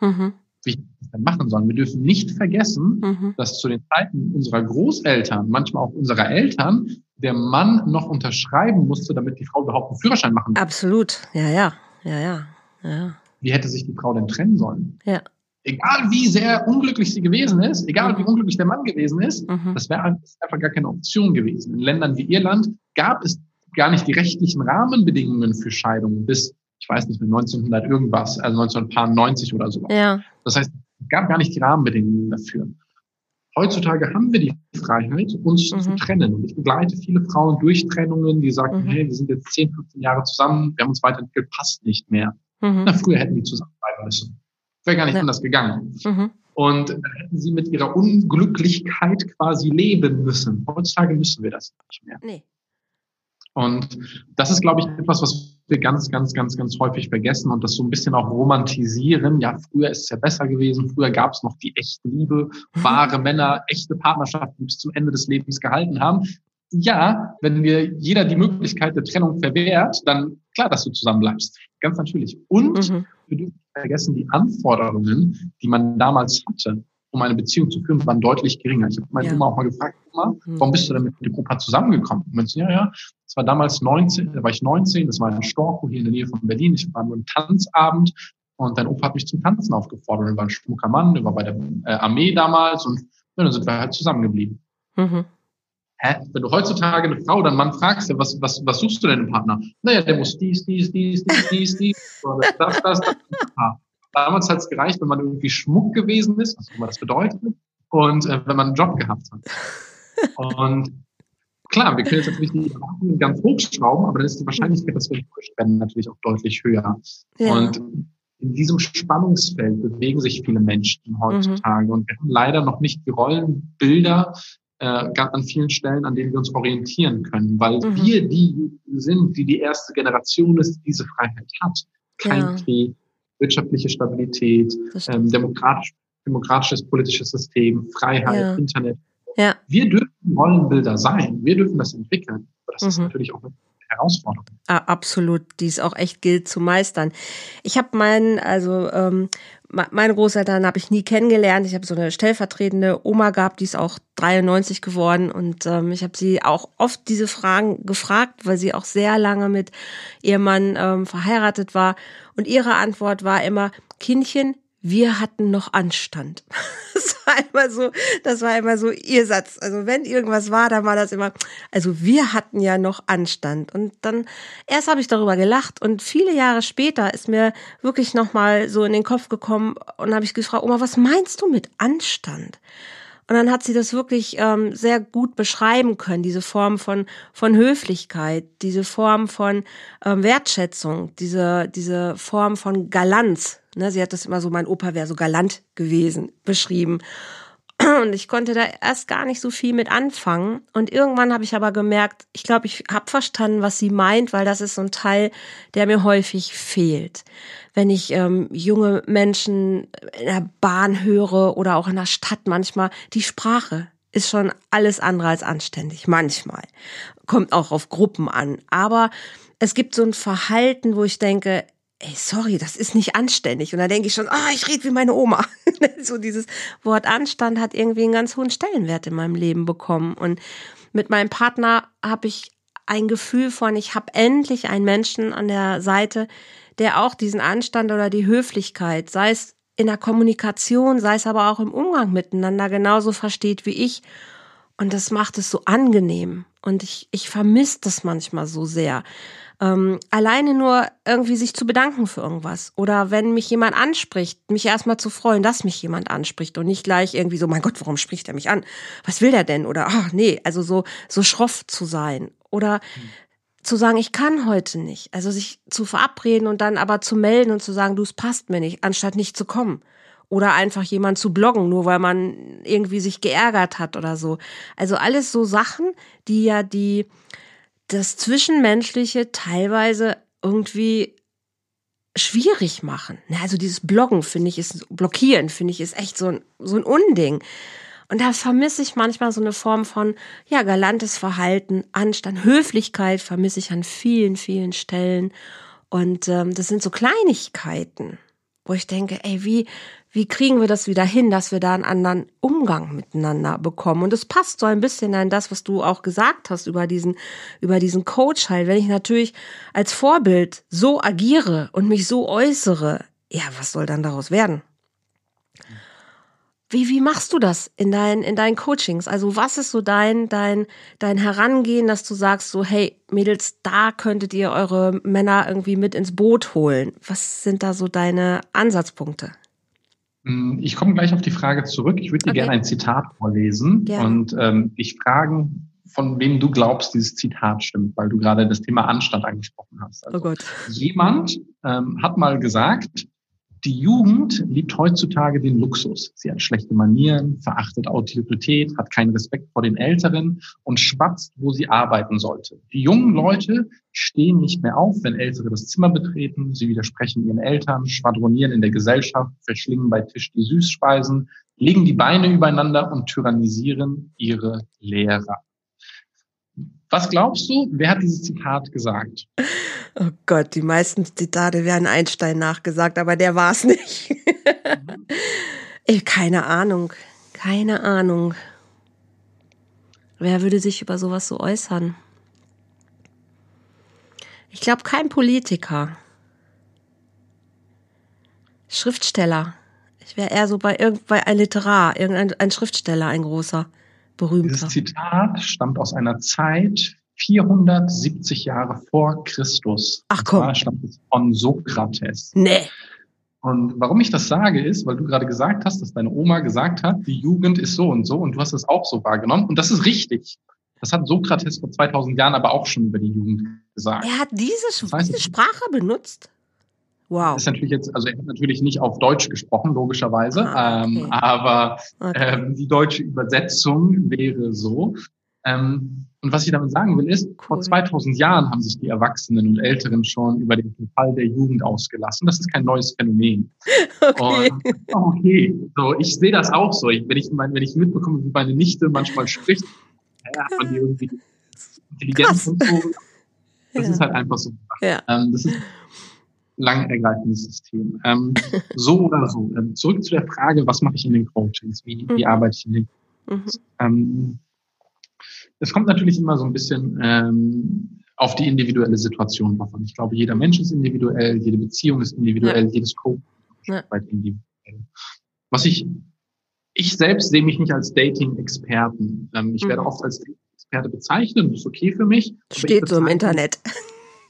Mhm wie denn machen sollen. Wir dürfen nicht vergessen, mhm. dass zu den Zeiten unserer Großeltern, manchmal auch unserer Eltern, der Mann noch unterschreiben musste, damit die Frau überhaupt einen Führerschein machen kann. Absolut, ja, ja, ja, ja, ja. Wie hätte sich die Frau denn trennen sollen? Ja. Egal wie sehr unglücklich sie gewesen ist, egal mhm. wie unglücklich der Mann gewesen ist, mhm. das wäre einfach gar keine Option gewesen. In Ländern wie Irland gab es gar nicht die rechtlichen Rahmenbedingungen für Scheidungen bis ich weiß nicht, mit 1900 irgendwas, also 1990 oder so. Ja. Das heißt, es gab gar nicht die Rahmenbedingungen dafür. Heutzutage haben wir die Freiheit, uns mhm. zu trennen. Und ich begleite viele Frauen durch Trennungen, die sagen, mhm. hey, wir sind jetzt 10, 15 Jahre zusammen, wir haben uns weiterentwickelt, passt nicht mehr. Mhm. Na, früher hätten die zusammenbleiben müssen. Wäre gar nicht ja. anders gegangen. Mhm. Und hätten sie mit ihrer Unglücklichkeit quasi leben müssen. Heutzutage müssen wir das nicht mehr. Nee. Und das ist, glaube ich, etwas, was wir ganz, ganz, ganz, ganz häufig vergessen und das so ein bisschen auch romantisieren. Ja, früher ist es ja besser gewesen. Früher gab es noch die echte Liebe, wahre Männer, echte Partnerschaften, die bis zum Ende des Lebens gehalten haben. Ja, wenn wir jeder die Möglichkeit der Trennung verwehrt, dann klar, dass du zusammenbleibst. Ganz natürlich. Und mhm. wir dürfen vergessen, die Anforderungen, die man damals hatte, um eine Beziehung zu führen, waren deutlich geringer. Ich habe meine ja. Oma auch mal gefragt, Oma, mhm. warum bist du denn mit dem Opa zusammengekommen? Und sie, ja, ja, das war damals 19, da war ich 19, das war in Storkow hier in der Nähe von Berlin. Ich war nur im Tanzabend und dein Opa hat mich zum Tanzen aufgefordert. Er war ein schmucker Mann, er war bei der äh, Armee damals und ja, dann sind wir halt zusammengeblieben. Mhm. hä, wenn du heutzutage eine Frau oder einen Mann fragst, was, was, was suchst du denn im Partner? Naja, der muss dies, dies, dies, dies, dies, dies, das, das, das, das. Damals hat es gereicht, wenn man irgendwie Schmuck gewesen ist, was immer das bedeutet, und äh, wenn man einen Job gehabt hat. Und klar, wir können jetzt natürlich die Erwartungen ganz hochschrauben, aber dann ist die Wahrscheinlichkeit, dass wir enttäuscht werden, natürlich auch deutlich höher. Ja. Und in diesem Spannungsfeld bewegen sich viele Menschen heutzutage. Mhm. Und wir haben leider noch nicht die Rollenbilder äh, an vielen Stellen, an denen wir uns orientieren können, weil mhm. wir die sind, die die erste Generation ist, die diese Freiheit hat. Kein ja. Krieg, wirtschaftliche Stabilität, ähm, demokratisch, demokratisches politisches System, Freiheit, ja. Internet. Ja. Wir dürfen Rollenbilder sein, wir dürfen das entwickeln. Aber das mhm. ist natürlich auch eine Herausforderung. Ah, absolut, die es auch echt gilt zu meistern. Ich habe meinen, also ähm, meine Großeltern habe ich nie kennengelernt. Ich habe so eine stellvertretende Oma gehabt, die ist auch 93 geworden und ähm, ich habe sie auch oft diese Fragen gefragt, weil sie auch sehr lange mit ihrem Mann ähm, verheiratet war und ihre Antwort war immer Kindchen, wir hatten noch Anstand. War immer so, das war immer so ihr Satz. Also wenn irgendwas war, dann war das immer, also wir hatten ja noch Anstand. Und dann erst habe ich darüber gelacht und viele Jahre später ist mir wirklich nochmal so in den Kopf gekommen und habe ich gefragt, Oma, was meinst du mit Anstand? Und dann hat sie das wirklich ähm, sehr gut beschreiben können, diese Form von, von Höflichkeit, diese Form von ähm, Wertschätzung, diese, diese Form von Galanz. Ne? Sie hat das immer so, mein Opa wäre so galant gewesen, beschrieben. Und ich konnte da erst gar nicht so viel mit anfangen. Und irgendwann habe ich aber gemerkt, ich glaube, ich habe verstanden, was sie meint, weil das ist so ein Teil, der mir häufig fehlt. Wenn ich ähm, junge Menschen in der Bahn höre oder auch in der Stadt manchmal, die Sprache ist schon alles andere als anständig. Manchmal. Kommt auch auf Gruppen an. Aber es gibt so ein Verhalten, wo ich denke, ey, sorry, das ist nicht anständig. Und da denke ich schon, ah, oh, ich rede wie meine Oma. so dieses Wort Anstand hat irgendwie einen ganz hohen Stellenwert in meinem Leben bekommen. Und mit meinem Partner habe ich ein Gefühl von, ich habe endlich einen Menschen an der Seite, der auch diesen Anstand oder die Höflichkeit, sei es in der Kommunikation, sei es aber auch im Umgang miteinander, genauso versteht wie ich. Und das macht es so angenehm. Und ich, ich vermisse das manchmal so sehr. Ähm, alleine nur irgendwie sich zu bedanken für irgendwas. Oder wenn mich jemand anspricht, mich erstmal zu freuen, dass mich jemand anspricht und nicht gleich irgendwie so, mein Gott, warum spricht er mich an? Was will der denn? Oder, ach nee, also so, so schroff zu sein. Oder mhm. zu sagen, ich kann heute nicht. Also sich zu verabreden und dann aber zu melden und zu sagen, du, es passt mir nicht, anstatt nicht zu kommen oder einfach jemand zu bloggen, nur weil man irgendwie sich geärgert hat oder so. Also alles so Sachen, die ja die das Zwischenmenschliche teilweise irgendwie schwierig machen. Also dieses Bloggen finde ich ist, blockieren finde ich ist echt so ein, so ein Unding. Und da vermisse ich manchmal so eine Form von, ja, galantes Verhalten, Anstand, Höflichkeit vermisse ich an vielen, vielen Stellen. Und ähm, das sind so Kleinigkeiten, wo ich denke, ey, wie, wie kriegen wir das wieder hin, dass wir da einen anderen Umgang miteinander bekommen? Und es passt so ein bisschen an das, was du auch gesagt hast über diesen, über diesen Coach halt. Wenn ich natürlich als Vorbild so agiere und mich so äußere, ja, was soll dann daraus werden? Wie, wie machst du das in deinen, in deinen Coachings? Also was ist so dein, dein, dein Herangehen, dass du sagst so, hey, Mädels, da könntet ihr eure Männer irgendwie mit ins Boot holen? Was sind da so deine Ansatzpunkte? Hm, ich komme gleich auf die Frage zurück. Ich würde dir okay. gerne ein Zitat vorlesen gerne. und ähm, dich fragen, von wem du glaubst, dieses Zitat stimmt, weil du gerade das Thema Anstand angesprochen hast. Also, oh Gott. Jemand ähm, hat mal gesagt, die Jugend liebt heutzutage den Luxus. Sie hat schlechte Manieren, verachtet Autorität, hat keinen Respekt vor den Älteren und schwatzt, wo sie arbeiten sollte. Die jungen Leute stehen nicht mehr auf, wenn Ältere das Zimmer betreten. Sie widersprechen ihren Eltern, schwadronieren in der Gesellschaft, verschlingen bei Tisch die Süßspeisen, legen die Beine übereinander und tyrannisieren ihre Lehrer. Was glaubst du, wer hat dieses Zitat gesagt? Oh Gott, die meisten Zitate werden Einstein nachgesagt, aber der war es nicht. ich, keine Ahnung. Keine Ahnung. Wer würde sich über sowas so äußern? Ich glaube, kein Politiker. Schriftsteller. Ich wäre eher so bei irgendein ein Literar, irgendein ein Schriftsteller, ein großer. berühmt Dieses Zitat stammt aus einer Zeit 470 Jahre vor Christus. Ach komm. Zwar stammt es von Sokrates. Nee. Und warum ich das sage, ist, weil du gerade gesagt hast, dass deine Oma gesagt hat, die Jugend ist so und so und du hast es auch so wahrgenommen. Und das ist richtig. Das hat Sokrates vor 2000 Jahren aber auch schon über die Jugend gesagt. Er hat diese, Das heißt, diese Sprache benutzt? Wow. ist natürlich jetzt, also er hat natürlich nicht auf Deutsch gesprochen, logischerweise, Ah, okay. ähm, aber Okay. ähm, die deutsche Übersetzung wäre so. Ähm, und was ich damit sagen will, ist, vor Cool. 2000 Jahren haben sich die Erwachsenen und Älteren schon über den Verfall der Jugend ausgelassen. Das ist kein neues Phänomen. Okay. Und, okay, so, ich sehe das auch so. Ich, wenn, ich, mein- wenn ich mitbekomme, wie meine Nichte manchmal spricht, ja, man die irgendwie Intelligenz und so. Das Ja. ist halt einfach so. Ja. Ähm, das ist ein lang ergreifendes System. Ähm, so oder so. Ähm, zurück zu der Frage, was mache ich in den Coachings? Wie, wie Mhm. arbeite ich in den Mhm. ähm, Es kommt natürlich immer so ein bisschen ähm, auf die individuelle Situation an. Ich glaube, jeder Mensch ist individuell, jede Beziehung ist individuell, jedes Coaching ist Ja. weit individuell. Was ich, ich selbst sehe mich nicht als Dating-Experten. Ähm, ich Mhm. werde oft als Dating-Experte bezeichnet, das ist okay für mich. Steht so im Internet.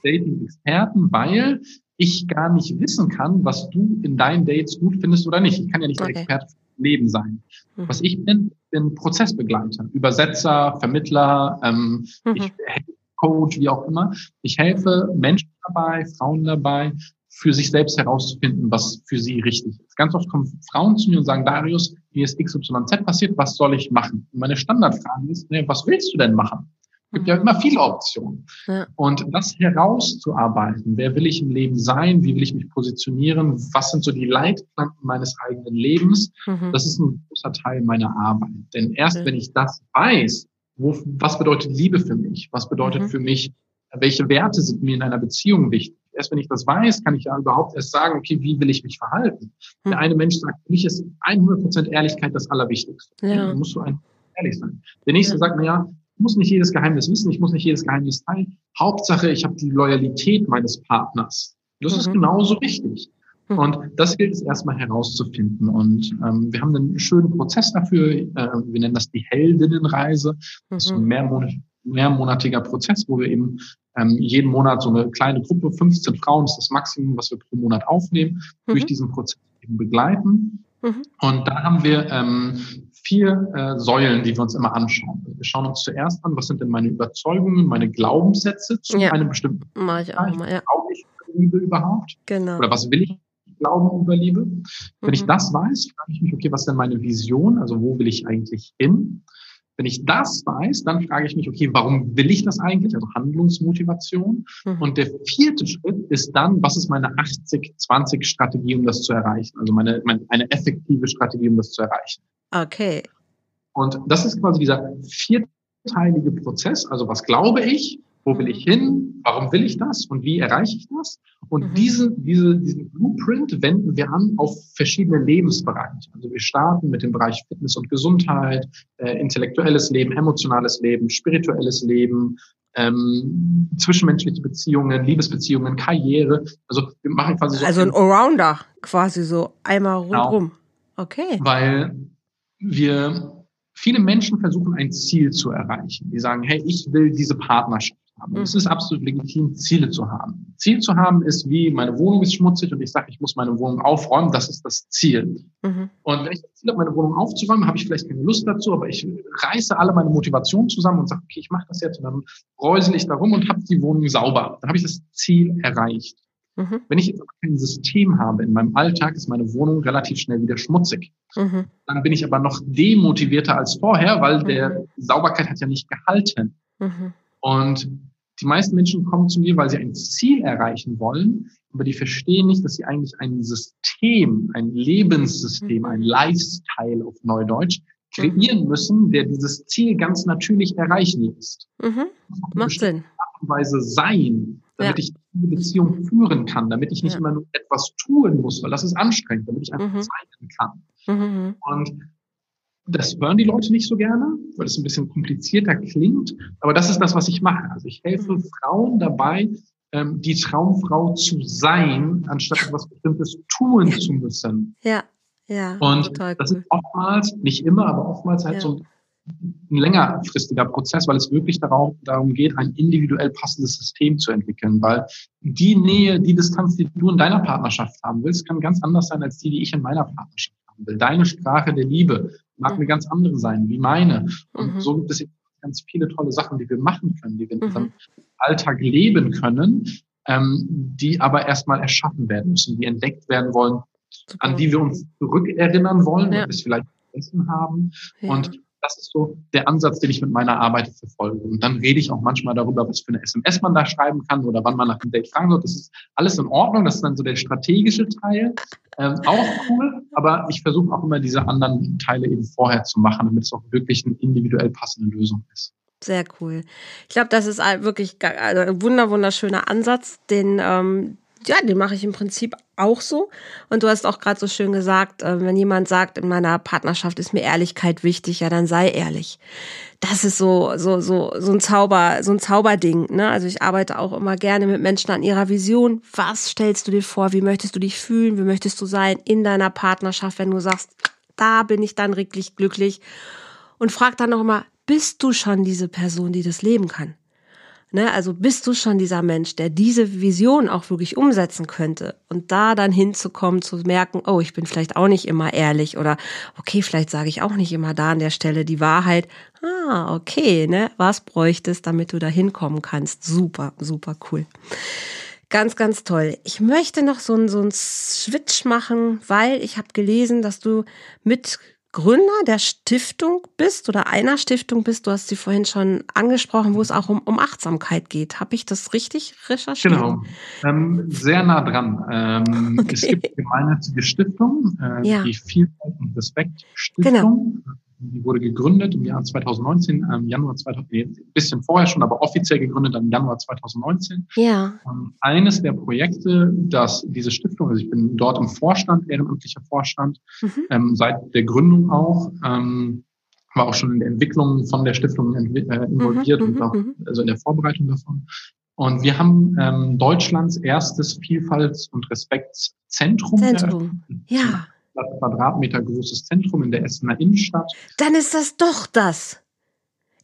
Dating-Experten, weil ich gar nicht wissen kann, was du in deinen Dates gut findest oder nicht. Ich kann ja nicht der Okay. Experte für Leben sein. Mhm. Was ich bin, bin Prozessbegleiter, Übersetzer, Vermittler, ähm, Mhm. ich helfe Coach, wie auch immer. Ich helfe Menschen dabei, Frauen dabei, für sich selbst herauszufinden, was für sie richtig ist. Ganz oft kommen Frauen zu mir und sagen, Darius, mir ist XYZ passiert, was soll ich machen? Und meine Standardfrage ist, ne, was willst du denn machen? Es gibt ja immer viele Optionen. Ja. Und das herauszuarbeiten, wer will ich im Leben sein, wie will ich mich positionieren, was sind so die Leitplanken meines eigenen Lebens, Mhm. das ist ein großer Teil meiner Arbeit. Denn erst Mhm. wenn ich das weiß, wo, was bedeutet Liebe für mich, was bedeutet Mhm. für mich, welche Werte sind mir in einer Beziehung wichtig, erst wenn ich das weiß, kann ich ja überhaupt erst sagen, okay, wie will ich mich verhalten. Mhm. Der eine Mensch sagt, für mich ist 100% Ehrlichkeit das Allerwichtigste. Ja. Dann musst du einfach ehrlich sein. Der nächste Ja. sagt mir, ja, ich muss nicht jedes Geheimnis wissen, ich muss nicht jedes Geheimnis teilen. Hauptsache, ich habe die Loyalität meines Partners. Das ist Mhm. genauso wichtig. Mhm. Und das gilt es erstmal herauszufinden. Und ähm, wir haben einen schönen Prozess dafür. Äh, wir nennen das die Heldinnenreise. Das ist ein Mhm. mehrmonat, mehrmonatiger Prozess, wo wir eben ähm, jeden Monat so eine kleine Gruppe, 15 Frauen ist das Maximum, was wir pro Monat aufnehmen, durch Mhm. diesen Prozess eben begleiten. Mhm. Und da haben wir ähm, vier äh, Säulen, die wir uns immer anschauen. Wir schauen uns zuerst an, was sind denn meine Überzeugungen, meine Glaubenssätze zu Ja. einem bestimmten Mach ich auch mal, ja. Glaube ich an Liebe überhaupt? Genau. Oder was will ich glauben über Liebe? Wenn ich Mhm. das weiß, frage ich mich, okay, was ist denn meine Vision? Also wo will ich eigentlich hin? Wenn ich das weiß, dann frage ich mich, okay, warum will ich das eigentlich? Also Handlungsmotivation. Mhm. Und der vierte Schritt ist dann, was ist meine 80-20-Strategie, um das zu erreichen? Also meine, meine, eine effektive Strategie, um das zu erreichen. Okay. Und das ist quasi dieser vierteilige Prozess. Also was glaube ich? Wo will Mhm. ich hin? Warum will ich das? Und wie erreiche ich das? Und Mhm. diese, diese, diesen Blueprint wenden wir an auf verschiedene Lebensbereiche. Also wir starten mit dem Bereich Fitness und Gesundheit, äh, intellektuelles Leben, emotionales Leben, spirituelles Leben, ähm, zwischenmenschliche Beziehungen, Liebesbeziehungen, Karriere. Also wir machen quasi so Also ein Allrounder, quasi so einmal Genau. rundrum. Okay. weil wir viele Menschen versuchen, ein Ziel zu erreichen. Die sagen, hey, ich will diese Partnerschaft haben. Und Es Mhm. ist absolut legitim, Ziele zu haben. Ziel zu haben ist wie, meine Wohnung ist schmutzig und ich sage, ich muss meine Wohnung aufräumen. Das ist das Ziel. Mhm. Und wenn ich das Ziel habe, meine Wohnung aufzuräumen, habe ich vielleicht keine Lust dazu, aber ich reiße alle meine Motivation zusammen und sage, okay, ich mache das jetzt und dann räusel ich darum und habe die Wohnung sauber. Dann habe ich das Ziel erreicht. Mhm. Wenn ich jetzt aber kein System habe in meinem Alltag, ist meine Wohnung relativ schnell wieder schmutzig Mhm. dann bin ich aber noch demotivierter als vorher, weil Mhm. der Sauberkeit hat ja nicht gehalten. Mhm. Und die meisten Menschen kommen zu mir, weil sie ein Ziel erreichen wollen, aber die verstehen nicht, dass sie eigentlich ein System, ein Lebenssystem, Mhm. ein Lifestyle auf Neudeutsch kreieren müssen, der dieses Ziel ganz natürlich erreichen lässt. Mhm. Eine Macht Sinn. Art und Weise sein, damit Ja. ich diese Beziehung führen kann, damit ich nicht Ja. immer nur etwas tun muss, weil das ist anstrengend, damit ich einfach Mhm. sein kann. Mhm. Und das hören die Leute nicht so gerne, weil es ein bisschen komplizierter klingt. Aber das ist das, was ich mache. Also ich helfe Frauen dabei, ähm, die Traumfrau zu sein, anstatt etwas Bestimmtes tun zu müssen. Ja, ja. Und total das cool. ist oftmals, nicht immer, aber oftmals halt Ja. so ein längerfristiger Prozess, weil es wirklich darauf, darum geht, ein individuell passendes System zu entwickeln, weil die Nähe, die Distanz, die du in deiner Partnerschaft haben willst, kann ganz anders sein als die, die ich in meiner Partnerschaft haben will. Deine Sprache der Liebe mag mhm. eine ganz andere sein, wie meine. Und mhm. so gibt es ganz viele tolle Sachen, die wir machen können, die wir in mhm. unserem Alltag leben können, ähm, die aber erstmal erschaffen werden müssen, die entdeckt werden wollen, Super. an die wir uns zurückerinnern wollen, ja. wir es vielleicht vergessen haben. Ja. Und das ist so der Ansatz, den ich mit meiner Arbeit verfolge. Und dann rede ich auch manchmal darüber, was für eine SMS man da schreiben kann oder wann man nach dem Date fragen soll. Das ist alles in Ordnung. Das ist dann so der strategische Teil. Ähm, auch cool. Aber ich versuche auch immer diese anderen Teile eben vorher zu machen, damit es auch wirklich eine individuell passende Lösung ist. Sehr cool. Ich glaube, das ist wirklich also ein wunder wunderschöner Ansatz, den ähm, ja, den mache ich im Prinzip auch so. Und du hast auch gerade so schön gesagt, äh, wenn jemand sagt, in meiner Partnerschaft ist mir Ehrlichkeit wichtig, ja, dann sei ehrlich. Das ist so, so, so, so ein Zauber, so ein Zauberding, ne? Also ich arbeite auch immer gerne mit Menschen an ihrer Vision. Was stellst du dir vor? Wie möchtest du dich fühlen? Wie möchtest du sein in deiner Partnerschaft, wenn du sagst, da bin ich dann wirklich glücklich? Und frag dann noch mal, bist du schon diese Person, die das leben kann? Ne, also bist du schon dieser Mensch, der diese Vision auch wirklich umsetzen könnte und da dann hinzukommen, zu merken, oh, ich bin vielleicht auch nicht immer ehrlich oder okay, vielleicht sage ich auch nicht immer da an der Stelle die Wahrheit. Ah, okay, ne, was bräuchtest, damit du da hinkommen kannst? Super, super cool. Ganz, ganz toll. Ich möchte noch so einen, so einen Switch machen, weil ich habe gelesen, dass du mit Gründer der Stiftung bist oder einer Stiftung bist. Du hast sie vorhin schon angesprochen, wo es auch um, um Achtsamkeit geht. Habe ich das richtig recherchiert? Genau, ähm, sehr nah dran. Ähm, okay. Es gibt gemeinnützige Stiftung, äh, ja. die Vielfalt und Respekt Stiftung. Genau. Die wurde gegründet im Jahr 2019, im Januar 2000, ein bisschen vorher schon, aber offiziell gegründet im Januar 2019. Ja. Und eines der Projekte, dass diese Stiftung, also ich bin dort im Vorstand, ehrenamtlicher Vorstand, mhm. ähm, seit der Gründung auch, ähm, war auch schon in der Entwicklung von der Stiftung äh, involviert mhm, und auch mhm. also in der Vorbereitung davon. Und wir haben ähm, Deutschlands erstes Vielfalts- und Respektszentrum. Zentrum, ja. Quadratmeter großes Zentrum in der Essener Innenstadt. Dann ist das doch das.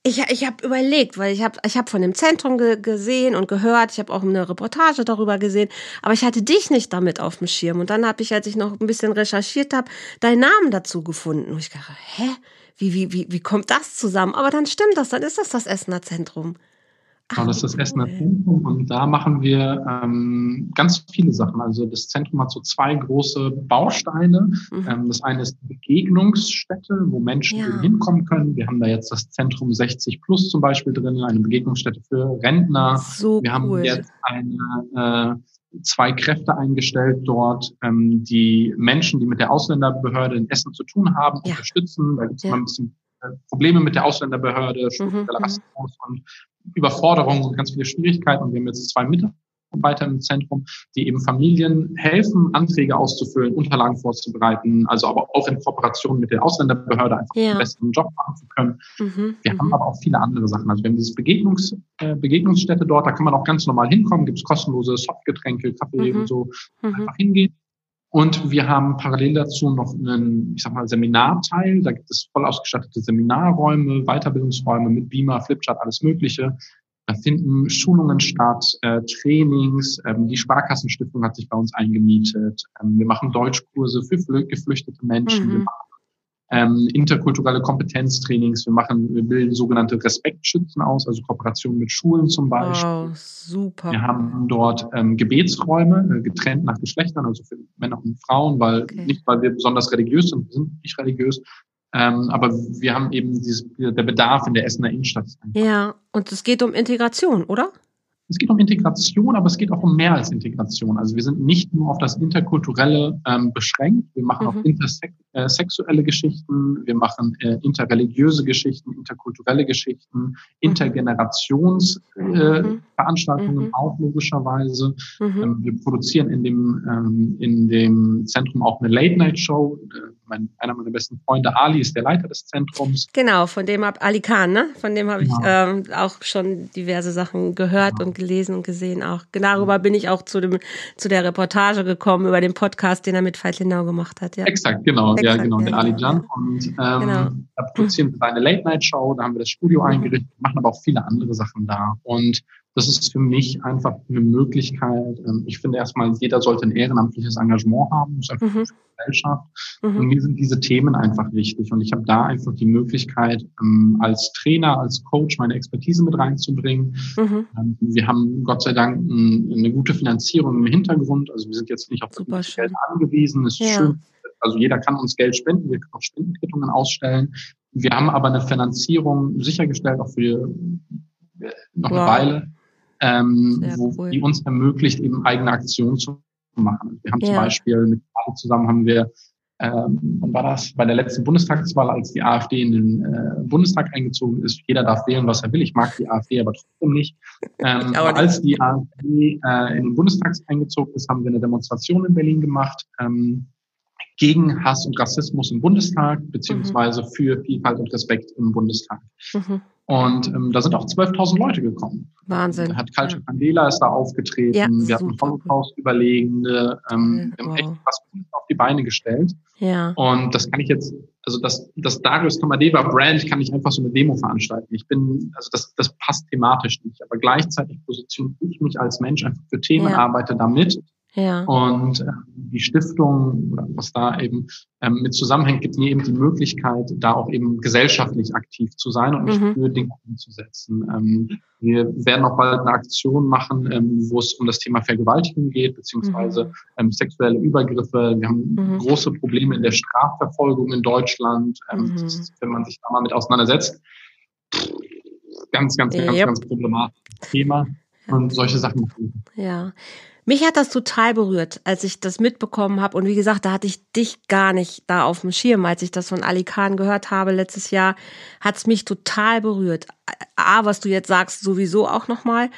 Ich, ich habe überlegt, weil ich habe ich hab von dem Zentrum ge gesehen und gehört, ich habe auch eine Reportage darüber gesehen, aber ich hatte dich nicht damit auf dem Schirm. Und dann habe ich, als ich noch ein bisschen recherchiert habe, deinen Namen dazu gefunden. Und ich dachte, hä? Wie, wie, wie, wie kommt das zusammen? Aber dann stimmt das, dann ist das das Essener Zentrum. Genau, das ist das Essener Zentrum und da machen wir ähm, ganz viele Sachen. Also das Zentrum hat so zwei große Bausteine. Mhm. Ähm, das eine ist Begegnungsstätte, wo Menschen ja. hinkommen können. Wir haben da jetzt das Zentrum 60 Plus zum Beispiel drin, eine Begegnungsstätte für Rentner. So wir cool. haben jetzt eine äh, zwei Kräfte eingestellt dort, ähm, die Menschen, die mit der Ausländerbehörde in Essen zu tun haben, ja. unterstützen. Da gibt es ja. mal ein bisschen äh, Probleme mit der Ausländerbehörde, mhm, struktureller mhm. Rassismus und Überforderungen und ganz viele Schwierigkeiten. Und wir haben jetzt zwei Mitarbeiter im Zentrum, die eben Familien helfen, Anträge auszufüllen, Unterlagen vorzubereiten, also aber auch in Kooperation mit der Ausländerbehörde einfach ja. einen besseren Job machen zu können. Mhm, wir haben mhm. aber auch viele andere Sachen. Also wir haben diese Begegnungs, äh, Begegnungsstätte dort, da kann man auch ganz normal hinkommen, gibt es kostenlose Softgetränke, Kaffee mhm. und so, mhm. einfach hingehen. Und wir haben parallel dazu noch einen, ich sag mal, Seminarteil. Da gibt es voll ausgestattete Seminarräume, Weiterbildungsräume mit Beamer, Flipchart, alles Mögliche. Da finden Schulungen statt, äh, Trainings. Ähm, die Sparkassenstiftung hat sich bei uns eingemietet. Ähm, wir machen Deutschkurse für geflüchtete Menschen. Mhm. Wir machen ähm, interkulturelle Kompetenztrainings. Wir machen, wir bilden sogenannte Respektschützen aus, also Kooperation mit Schulen zum Beispiel. Wow, super. Wir haben dort ähm, Gebetsräume, äh, getrennt nach Geschlechtern, also für Männer und Frauen, weil okay. nicht, weil wir besonders religiös sind, wir sind nicht religiös, ähm, aber wir haben eben dieses, der Bedarf in der Essener Innenstadt. Ja, und es geht um Integration, oder? Es geht um Integration, aber es geht auch um mehr als Integration. Also wir sind nicht nur auf das Interkulturelle ähm, beschränkt, wir machen mhm. auch intersexuelle äh, Geschichten, wir machen äh, interreligiöse Geschichten, interkulturelle Geschichten, mhm. Intergenerationsveranstaltungen äh, mhm. auch logischerweise. Mhm. Ähm, wir produzieren in dem, ähm, in dem Zentrum auch eine Late-Night-Show, äh, mein, einer meiner besten Freunde, Ali, ist der Leiter des Zentrums. Genau, von dem habe Ali Khan, ne? Von dem habe ich ja. ähm, auch schon diverse Sachen gehört ja. und gelesen und gesehen auch. Darüber bin ich auch zu dem zu der Reportage gekommen über den Podcast, den er mit Veit Lindau gemacht hat. Ja. Exakt, genau, Exakt, ja, genau, ja, der Ali Jan. Und ähm, genau. da produzieren wir eine Late-Night-Show, da haben wir das Studio mhm. eingerichtet, machen aber auch viele andere Sachen da. Und das ist für mich einfach eine Möglichkeit. Ähm, ich finde erstmal, jeder sollte ein ehrenamtliches Engagement haben, das ist einfach mhm. Gesellschaft. Mhm. Und mir sind diese Themen einfach wichtig. Und ich habe da einfach die Möglichkeit, ähm, als Trainer, als Coach meine Expertise mit reinzubringen. Mhm. Ähm, wir haben Gott sei Dank eine gute Finanzierung im Hintergrund. Also wir sind jetzt nicht auf das Geld angewiesen. Es ist ja. schön. Also jeder kann uns Geld spenden, wir können auch Spendenquittungen ausstellen. Wir haben aber eine Finanzierung sichergestellt, auch für noch wow. eine Weile ähm, wo, cool. die uns ermöglicht, eben eigene Aktionen zu machen. Wir haben ja. zum Beispiel mit zusammen haben wir ähm, wann war das? Bei der letzten Bundestagswahl, als die AfD in den äh, Bundestag eingezogen ist. Jeder darf wählen, was er will. Ich mag die AfD aber trotzdem nicht. Ähm, aber als die AfD äh, in den Bundestag eingezogen ist, haben wir eine Demonstration in Berlin gemacht ähm, gegen Hass und Rassismus im Bundestag, beziehungsweise mhm. für Vielfalt und Respekt im Bundestag. Mhm. Und ähm, da sind auch 12.000 Leute gekommen. Wahnsinn. Da hat Culture Candela ist da aufgetreten. Ja, wir hatten Holocaust-Überlegende. Ähm, wir haben echt was auf die Beine gestellt. Ja. Und das kann ich jetzt, also das, das Darius Kamadeva Brand kann ich einfach so eine Demo veranstalten. Ich bin, also das, das passt thematisch nicht. Aber gleichzeitig positioniere ich mich als Mensch einfach für Themen, ja. arbeite damit ja. Und äh, die Stiftung, was da eben ähm, mit zusammenhängt, gibt mir eben die Möglichkeit, da auch eben gesellschaftlich aktiv zu sein und mich mhm. für Dinge umzusetzen. Ähm, wir werden auch bald eine Aktion machen, ähm, wo es um das Thema Vergewaltigung geht, beziehungsweise mhm. ähm, sexuelle Übergriffe. Wir haben mhm. große Probleme in der Strafverfolgung in Deutschland. Ähm, mhm. ist, wenn man sich da mal mit auseinandersetzt, ganz, ganz, ganz, yep. ganz problematisches Thema. Und solche Sachen. Ja. Mich hat das total berührt, als ich das mitbekommen habe. Und wie gesagt, da hatte ich dich gar nicht da auf dem Schirm. Als ich das von Ali Khan gehört habe letztes Jahr, hat es mich total berührt. A, was du jetzt sagst, sowieso auch nochmal.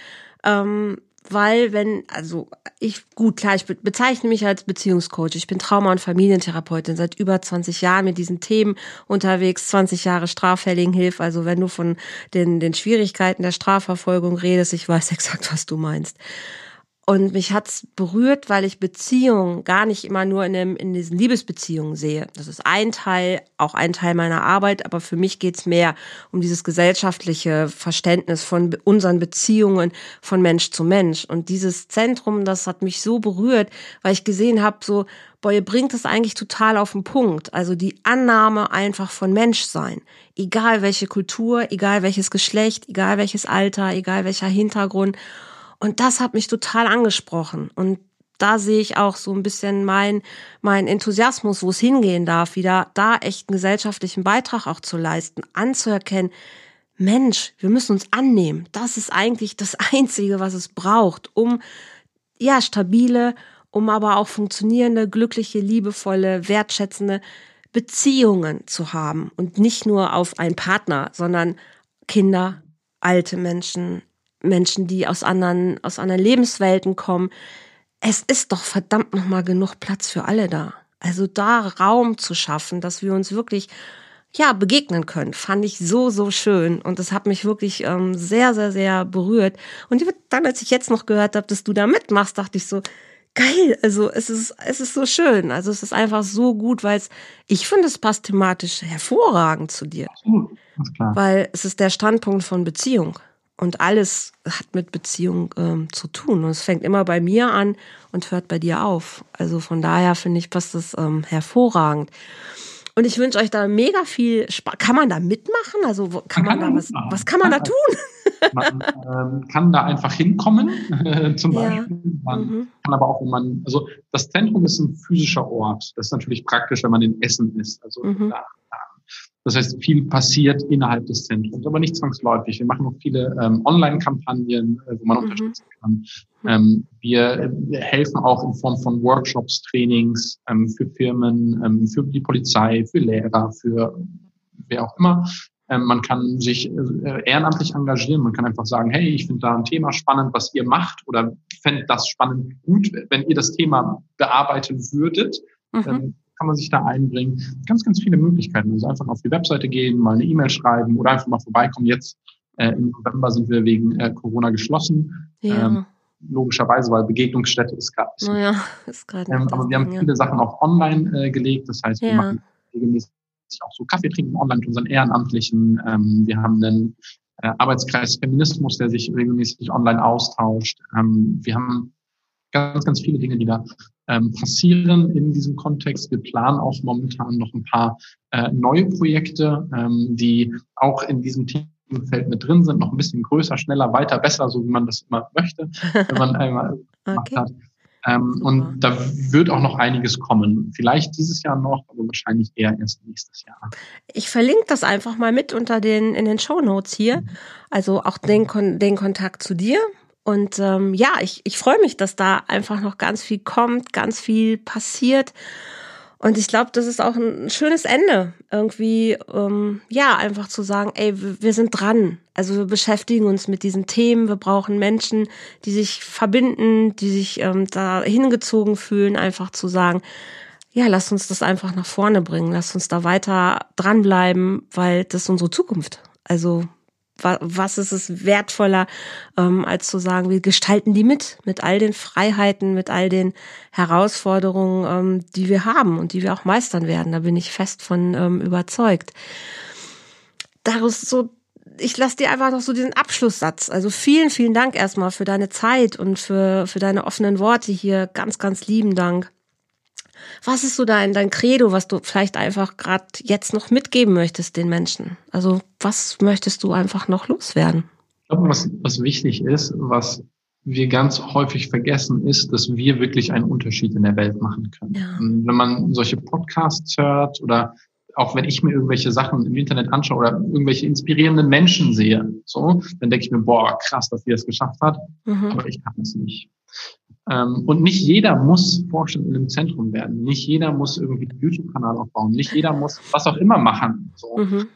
Ähm, weil wenn, also ich, gut, klar, ich bezeichne mich als Beziehungscoach. Ich bin Trauma- und Familientherapeutin seit über 20 Jahren mit diesen Themen unterwegs, 20 Jahre Straffälligenhilfe. Also wenn du von den, den Schwierigkeiten der Strafverfolgung redest, ich weiß exakt, was du meinst. Und mich hat's berührt, weil ich Beziehungen gar nicht immer nur in, dem, in diesen Liebesbeziehungen sehe. Das ist ein Teil, auch ein Teil meiner Arbeit, aber für mich geht's mehr um dieses gesellschaftliche Verständnis von unseren Beziehungen von Mensch zu Mensch. Und dieses Zentrum, das hat mich so berührt, weil ich gesehen habe, so, boah, ihr bringt es eigentlich total auf den Punkt. Also die Annahme einfach von Menschsein. Egal welche Kultur, egal welches Geschlecht, egal welches Alter, egal welcher Hintergrund. Und das hat mich total angesprochen. Und da sehe ich auch so ein bisschen mein, mein Enthusiasmus, wo es hingehen darf, wieder da echt einen gesellschaftlichen Beitrag auch zu leisten, anzuerkennen, Mensch, wir müssen uns annehmen. Das ist eigentlich das Einzige, was es braucht, um ja stabile, um aber auch funktionierende, glückliche, liebevolle, wertschätzende Beziehungen zu haben und nicht nur auf einen Partner, sondern Kinder, alte Menschen, Menschen, die aus anderen, aus anderen Lebenswelten kommen. Es ist doch verdammt nochmal genug Platz für alle da. Also da Raum zu schaffen, dass wir uns wirklich ja, begegnen können, fand ich so, so schön. Und das hat mich wirklich ähm, sehr, sehr, sehr berührt. Und dann, als ich jetzt noch gehört habe, dass du da mitmachst, dachte ich so, geil, also es ist, es ist so schön. Also es ist einfach so gut, weil es, ich finde, es passt thematisch hervorragend zu dir. Absolut, klar. Weil es ist der Standpunkt von Beziehung. Und alles hat mit Beziehung ähm, zu tun. Und es fängt immer bei mir an und hört bei dir auf. Also von daher finde ich, passt das ähm, hervorragend. Und ich wünsche euch da mega viel Spaß. Kann man da mitmachen? Also kann man, man kann da was, was kann man da tun? Man ähm, kann da einfach hinkommen, äh, zum Beispiel. Ja. Man mhm. kann aber auch, wenn man, also das Zentrum ist ein physischer Ort. Das ist natürlich praktisch, wenn man in Essen ist. Also mhm. da das heißt, viel passiert innerhalb des Zentrums, aber nicht zwangsläufig. Wir machen noch viele ähm, Online-Kampagnen, äh, wo man mhm. unterstützen kann. Ähm, wir, wir, helfen auch in Form von Workshops, Trainings ähm, für Firmen, ähm, für die Polizei, für Lehrer, für wer auch immer. Ähm, man kann sich äh, ehrenamtlich engagieren. Man kann einfach sagen, hey, ich finde da ein Thema spannend, was ihr macht oder fände das spannend gut, wenn ihr das Thema bearbeiten würdet. Mhm kann man sich da einbringen? Ganz, ganz viele Möglichkeiten. Also einfach auf die Webseite gehen, mal eine E-Mail schreiben oder einfach mal vorbeikommen. Jetzt äh, im November sind wir wegen äh, Corona geschlossen. Ja. Ähm, logischerweise, weil Begegnungsstätte ist gerade. Naja, ist gerade. Ähm, aber wir haben viele ja. Sachen auch online äh, gelegt. Das heißt, wir ja. machen regelmäßig auch so Kaffee trinken online mit unseren Ehrenamtlichen. Ähm, wir haben einen äh, Arbeitskreis Feminismus, der sich regelmäßig online austauscht. Ähm, wir haben ganz, ganz viele Dinge, die da ähm, passieren in diesem Kontext. Wir planen auch momentan noch ein paar äh, neue Projekte, ähm, die auch in diesem Themenfeld mit drin sind, noch ein bisschen größer, schneller, weiter, besser, so wie man das immer möchte, wenn man einmal gemacht okay. hat. Ähm, und da wird auch noch einiges kommen. Vielleicht dieses Jahr noch, aber wahrscheinlich eher erst nächstes Jahr. Ich verlinke das einfach mal mit unter den in den Show Notes hier. Mhm. Also auch den, den Kontakt zu dir. Und ähm, ja, ich, ich freue mich, dass da einfach noch ganz viel kommt, ganz viel passiert. Und ich glaube, das ist auch ein schönes Ende, irgendwie, ähm, ja, einfach zu sagen, ey, wir sind dran. Also wir beschäftigen uns mit diesen Themen. Wir brauchen Menschen, die sich verbinden, die sich ähm, da hingezogen fühlen, einfach zu sagen, ja, lass uns das einfach nach vorne bringen, lass uns da weiter dranbleiben, weil das ist unsere Zukunft. Also was ist es wertvoller, ähm, als zu sagen, wir gestalten die mit, mit all den Freiheiten, mit all den Herausforderungen, ähm, die wir haben und die wir auch meistern werden. Da bin ich fest von ähm, überzeugt. Daraus so, ich lasse dir einfach noch so diesen Abschlusssatz. Also vielen, vielen Dank erstmal für deine Zeit und für, für deine offenen Worte hier. Ganz, ganz lieben Dank. Was ist so dein, dein Credo, was du vielleicht einfach gerade jetzt noch mitgeben möchtest den Menschen? Also was möchtest du einfach noch loswerden? Ich glaube, was, was wichtig ist, was wir ganz häufig vergessen, ist, dass wir wirklich einen Unterschied in der Welt machen können. Ja. Wenn man solche Podcasts hört oder auch wenn ich mir irgendwelche Sachen im Internet anschaue oder irgendwelche inspirierenden Menschen sehe, so, dann denke ich mir, boah, krass, dass die das geschafft hat, mhm. aber ich kann es nicht. Ähm, und nicht jeder muss Vorstand im Zentrum werden. Nicht jeder muss irgendwie einen YouTube-Kanal aufbauen. Nicht jeder muss was auch immer machen. So. Mhm.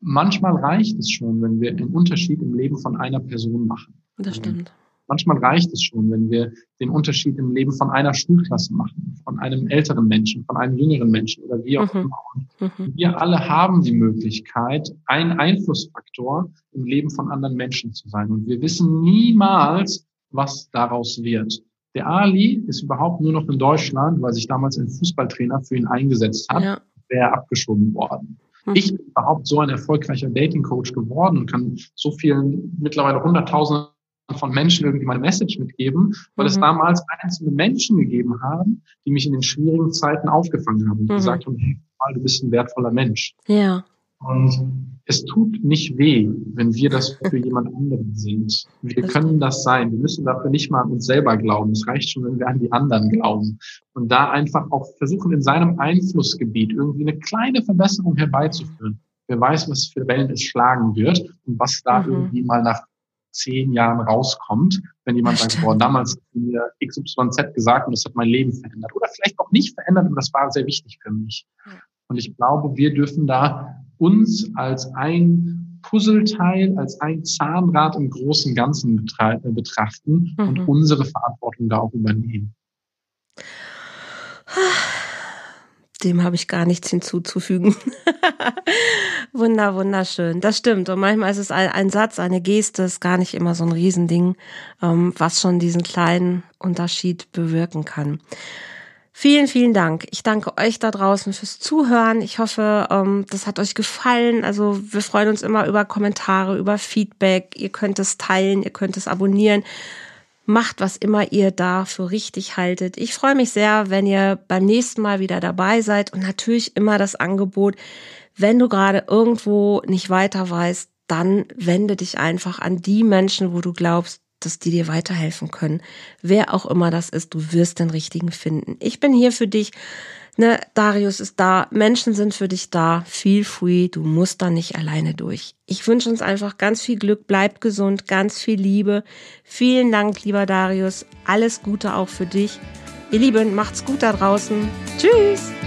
Manchmal reicht es schon, wenn wir einen Unterschied im Leben von einer Person machen. Das stimmt. Manchmal reicht es schon, wenn wir den Unterschied im Leben von einer Schulklasse machen, von einem älteren Menschen, von einem jüngeren Menschen oder wie auch mhm. immer. Und mhm. wir alle haben die Möglichkeit, ein Einflussfaktor im Leben von anderen Menschen zu sein. Und wir wissen niemals, was daraus wird. Der Ali ist überhaupt nur noch in Deutschland, weil sich damals ein Fußballtrainer für ihn eingesetzt hat, ja. wäre abgeschoben worden. Mhm. Ich bin überhaupt so ein erfolgreicher Dating-Coach geworden und kann so vielen, mittlerweile hunderttausenden von Menschen irgendwie meine Message mitgeben, weil mhm. es damals einzelne Menschen gegeben haben, die mich in den schwierigen Zeiten aufgefangen haben und mhm. gesagt haben, hey, du bist ein wertvoller Mensch. Ja. Und es tut nicht weh, wenn wir das für jemand anderen sind. Wir können das sein. Wir müssen dafür nicht mal an uns selber glauben. Es reicht schon, wenn wir an die anderen glauben. Und da einfach auch versuchen, in seinem Einflussgebiet irgendwie eine kleine Verbesserung herbeizuführen. Wer weiß, was für Wellen es schlagen wird und was da mhm. irgendwie mal nach zehn Jahren rauskommt, wenn jemand sagt, boah, damals hat mir XYZ gesagt und das hat mein Leben verändert. Oder vielleicht auch nicht verändert, aber das war sehr wichtig für mich. Und ich glaube, wir dürfen da uns als ein Puzzleteil, als ein Zahnrad im großen Ganzen betrachten mhm. und unsere Verantwortung da auch übernehmen. Dem habe ich gar nichts hinzuzufügen. Wunder, wunderschön. Das stimmt. Und manchmal ist es ein, ein, Satz, eine Geste, ist gar nicht immer so ein Riesending, ähm, was schon diesen kleinen Unterschied bewirken kann. Vielen, vielen Dank. Ich danke euch da draußen fürs Zuhören. Ich hoffe, ähm, das hat euch gefallen. Also wir freuen uns immer über Kommentare, über Feedback. Ihr könnt es teilen, ihr könnt es abonnieren. Macht, was immer ihr da für richtig haltet. Ich freue mich sehr, wenn ihr beim nächsten Mal wieder dabei seid und natürlich immer das Angebot, wenn du gerade irgendwo nicht weiter weißt, dann wende dich einfach an die Menschen, wo du glaubst, dass die dir weiterhelfen können. Wer auch immer das ist, du wirst den richtigen finden. Ich bin hier für dich. Ne, Darius ist da, Menschen sind für dich da. Feel free, du musst da nicht alleine durch. Ich wünsche uns einfach ganz viel Glück, bleib gesund, ganz viel Liebe. Vielen Dank, lieber Darius. Alles Gute auch für dich. Ihr Lieben, macht's gut da draußen. Tschüss!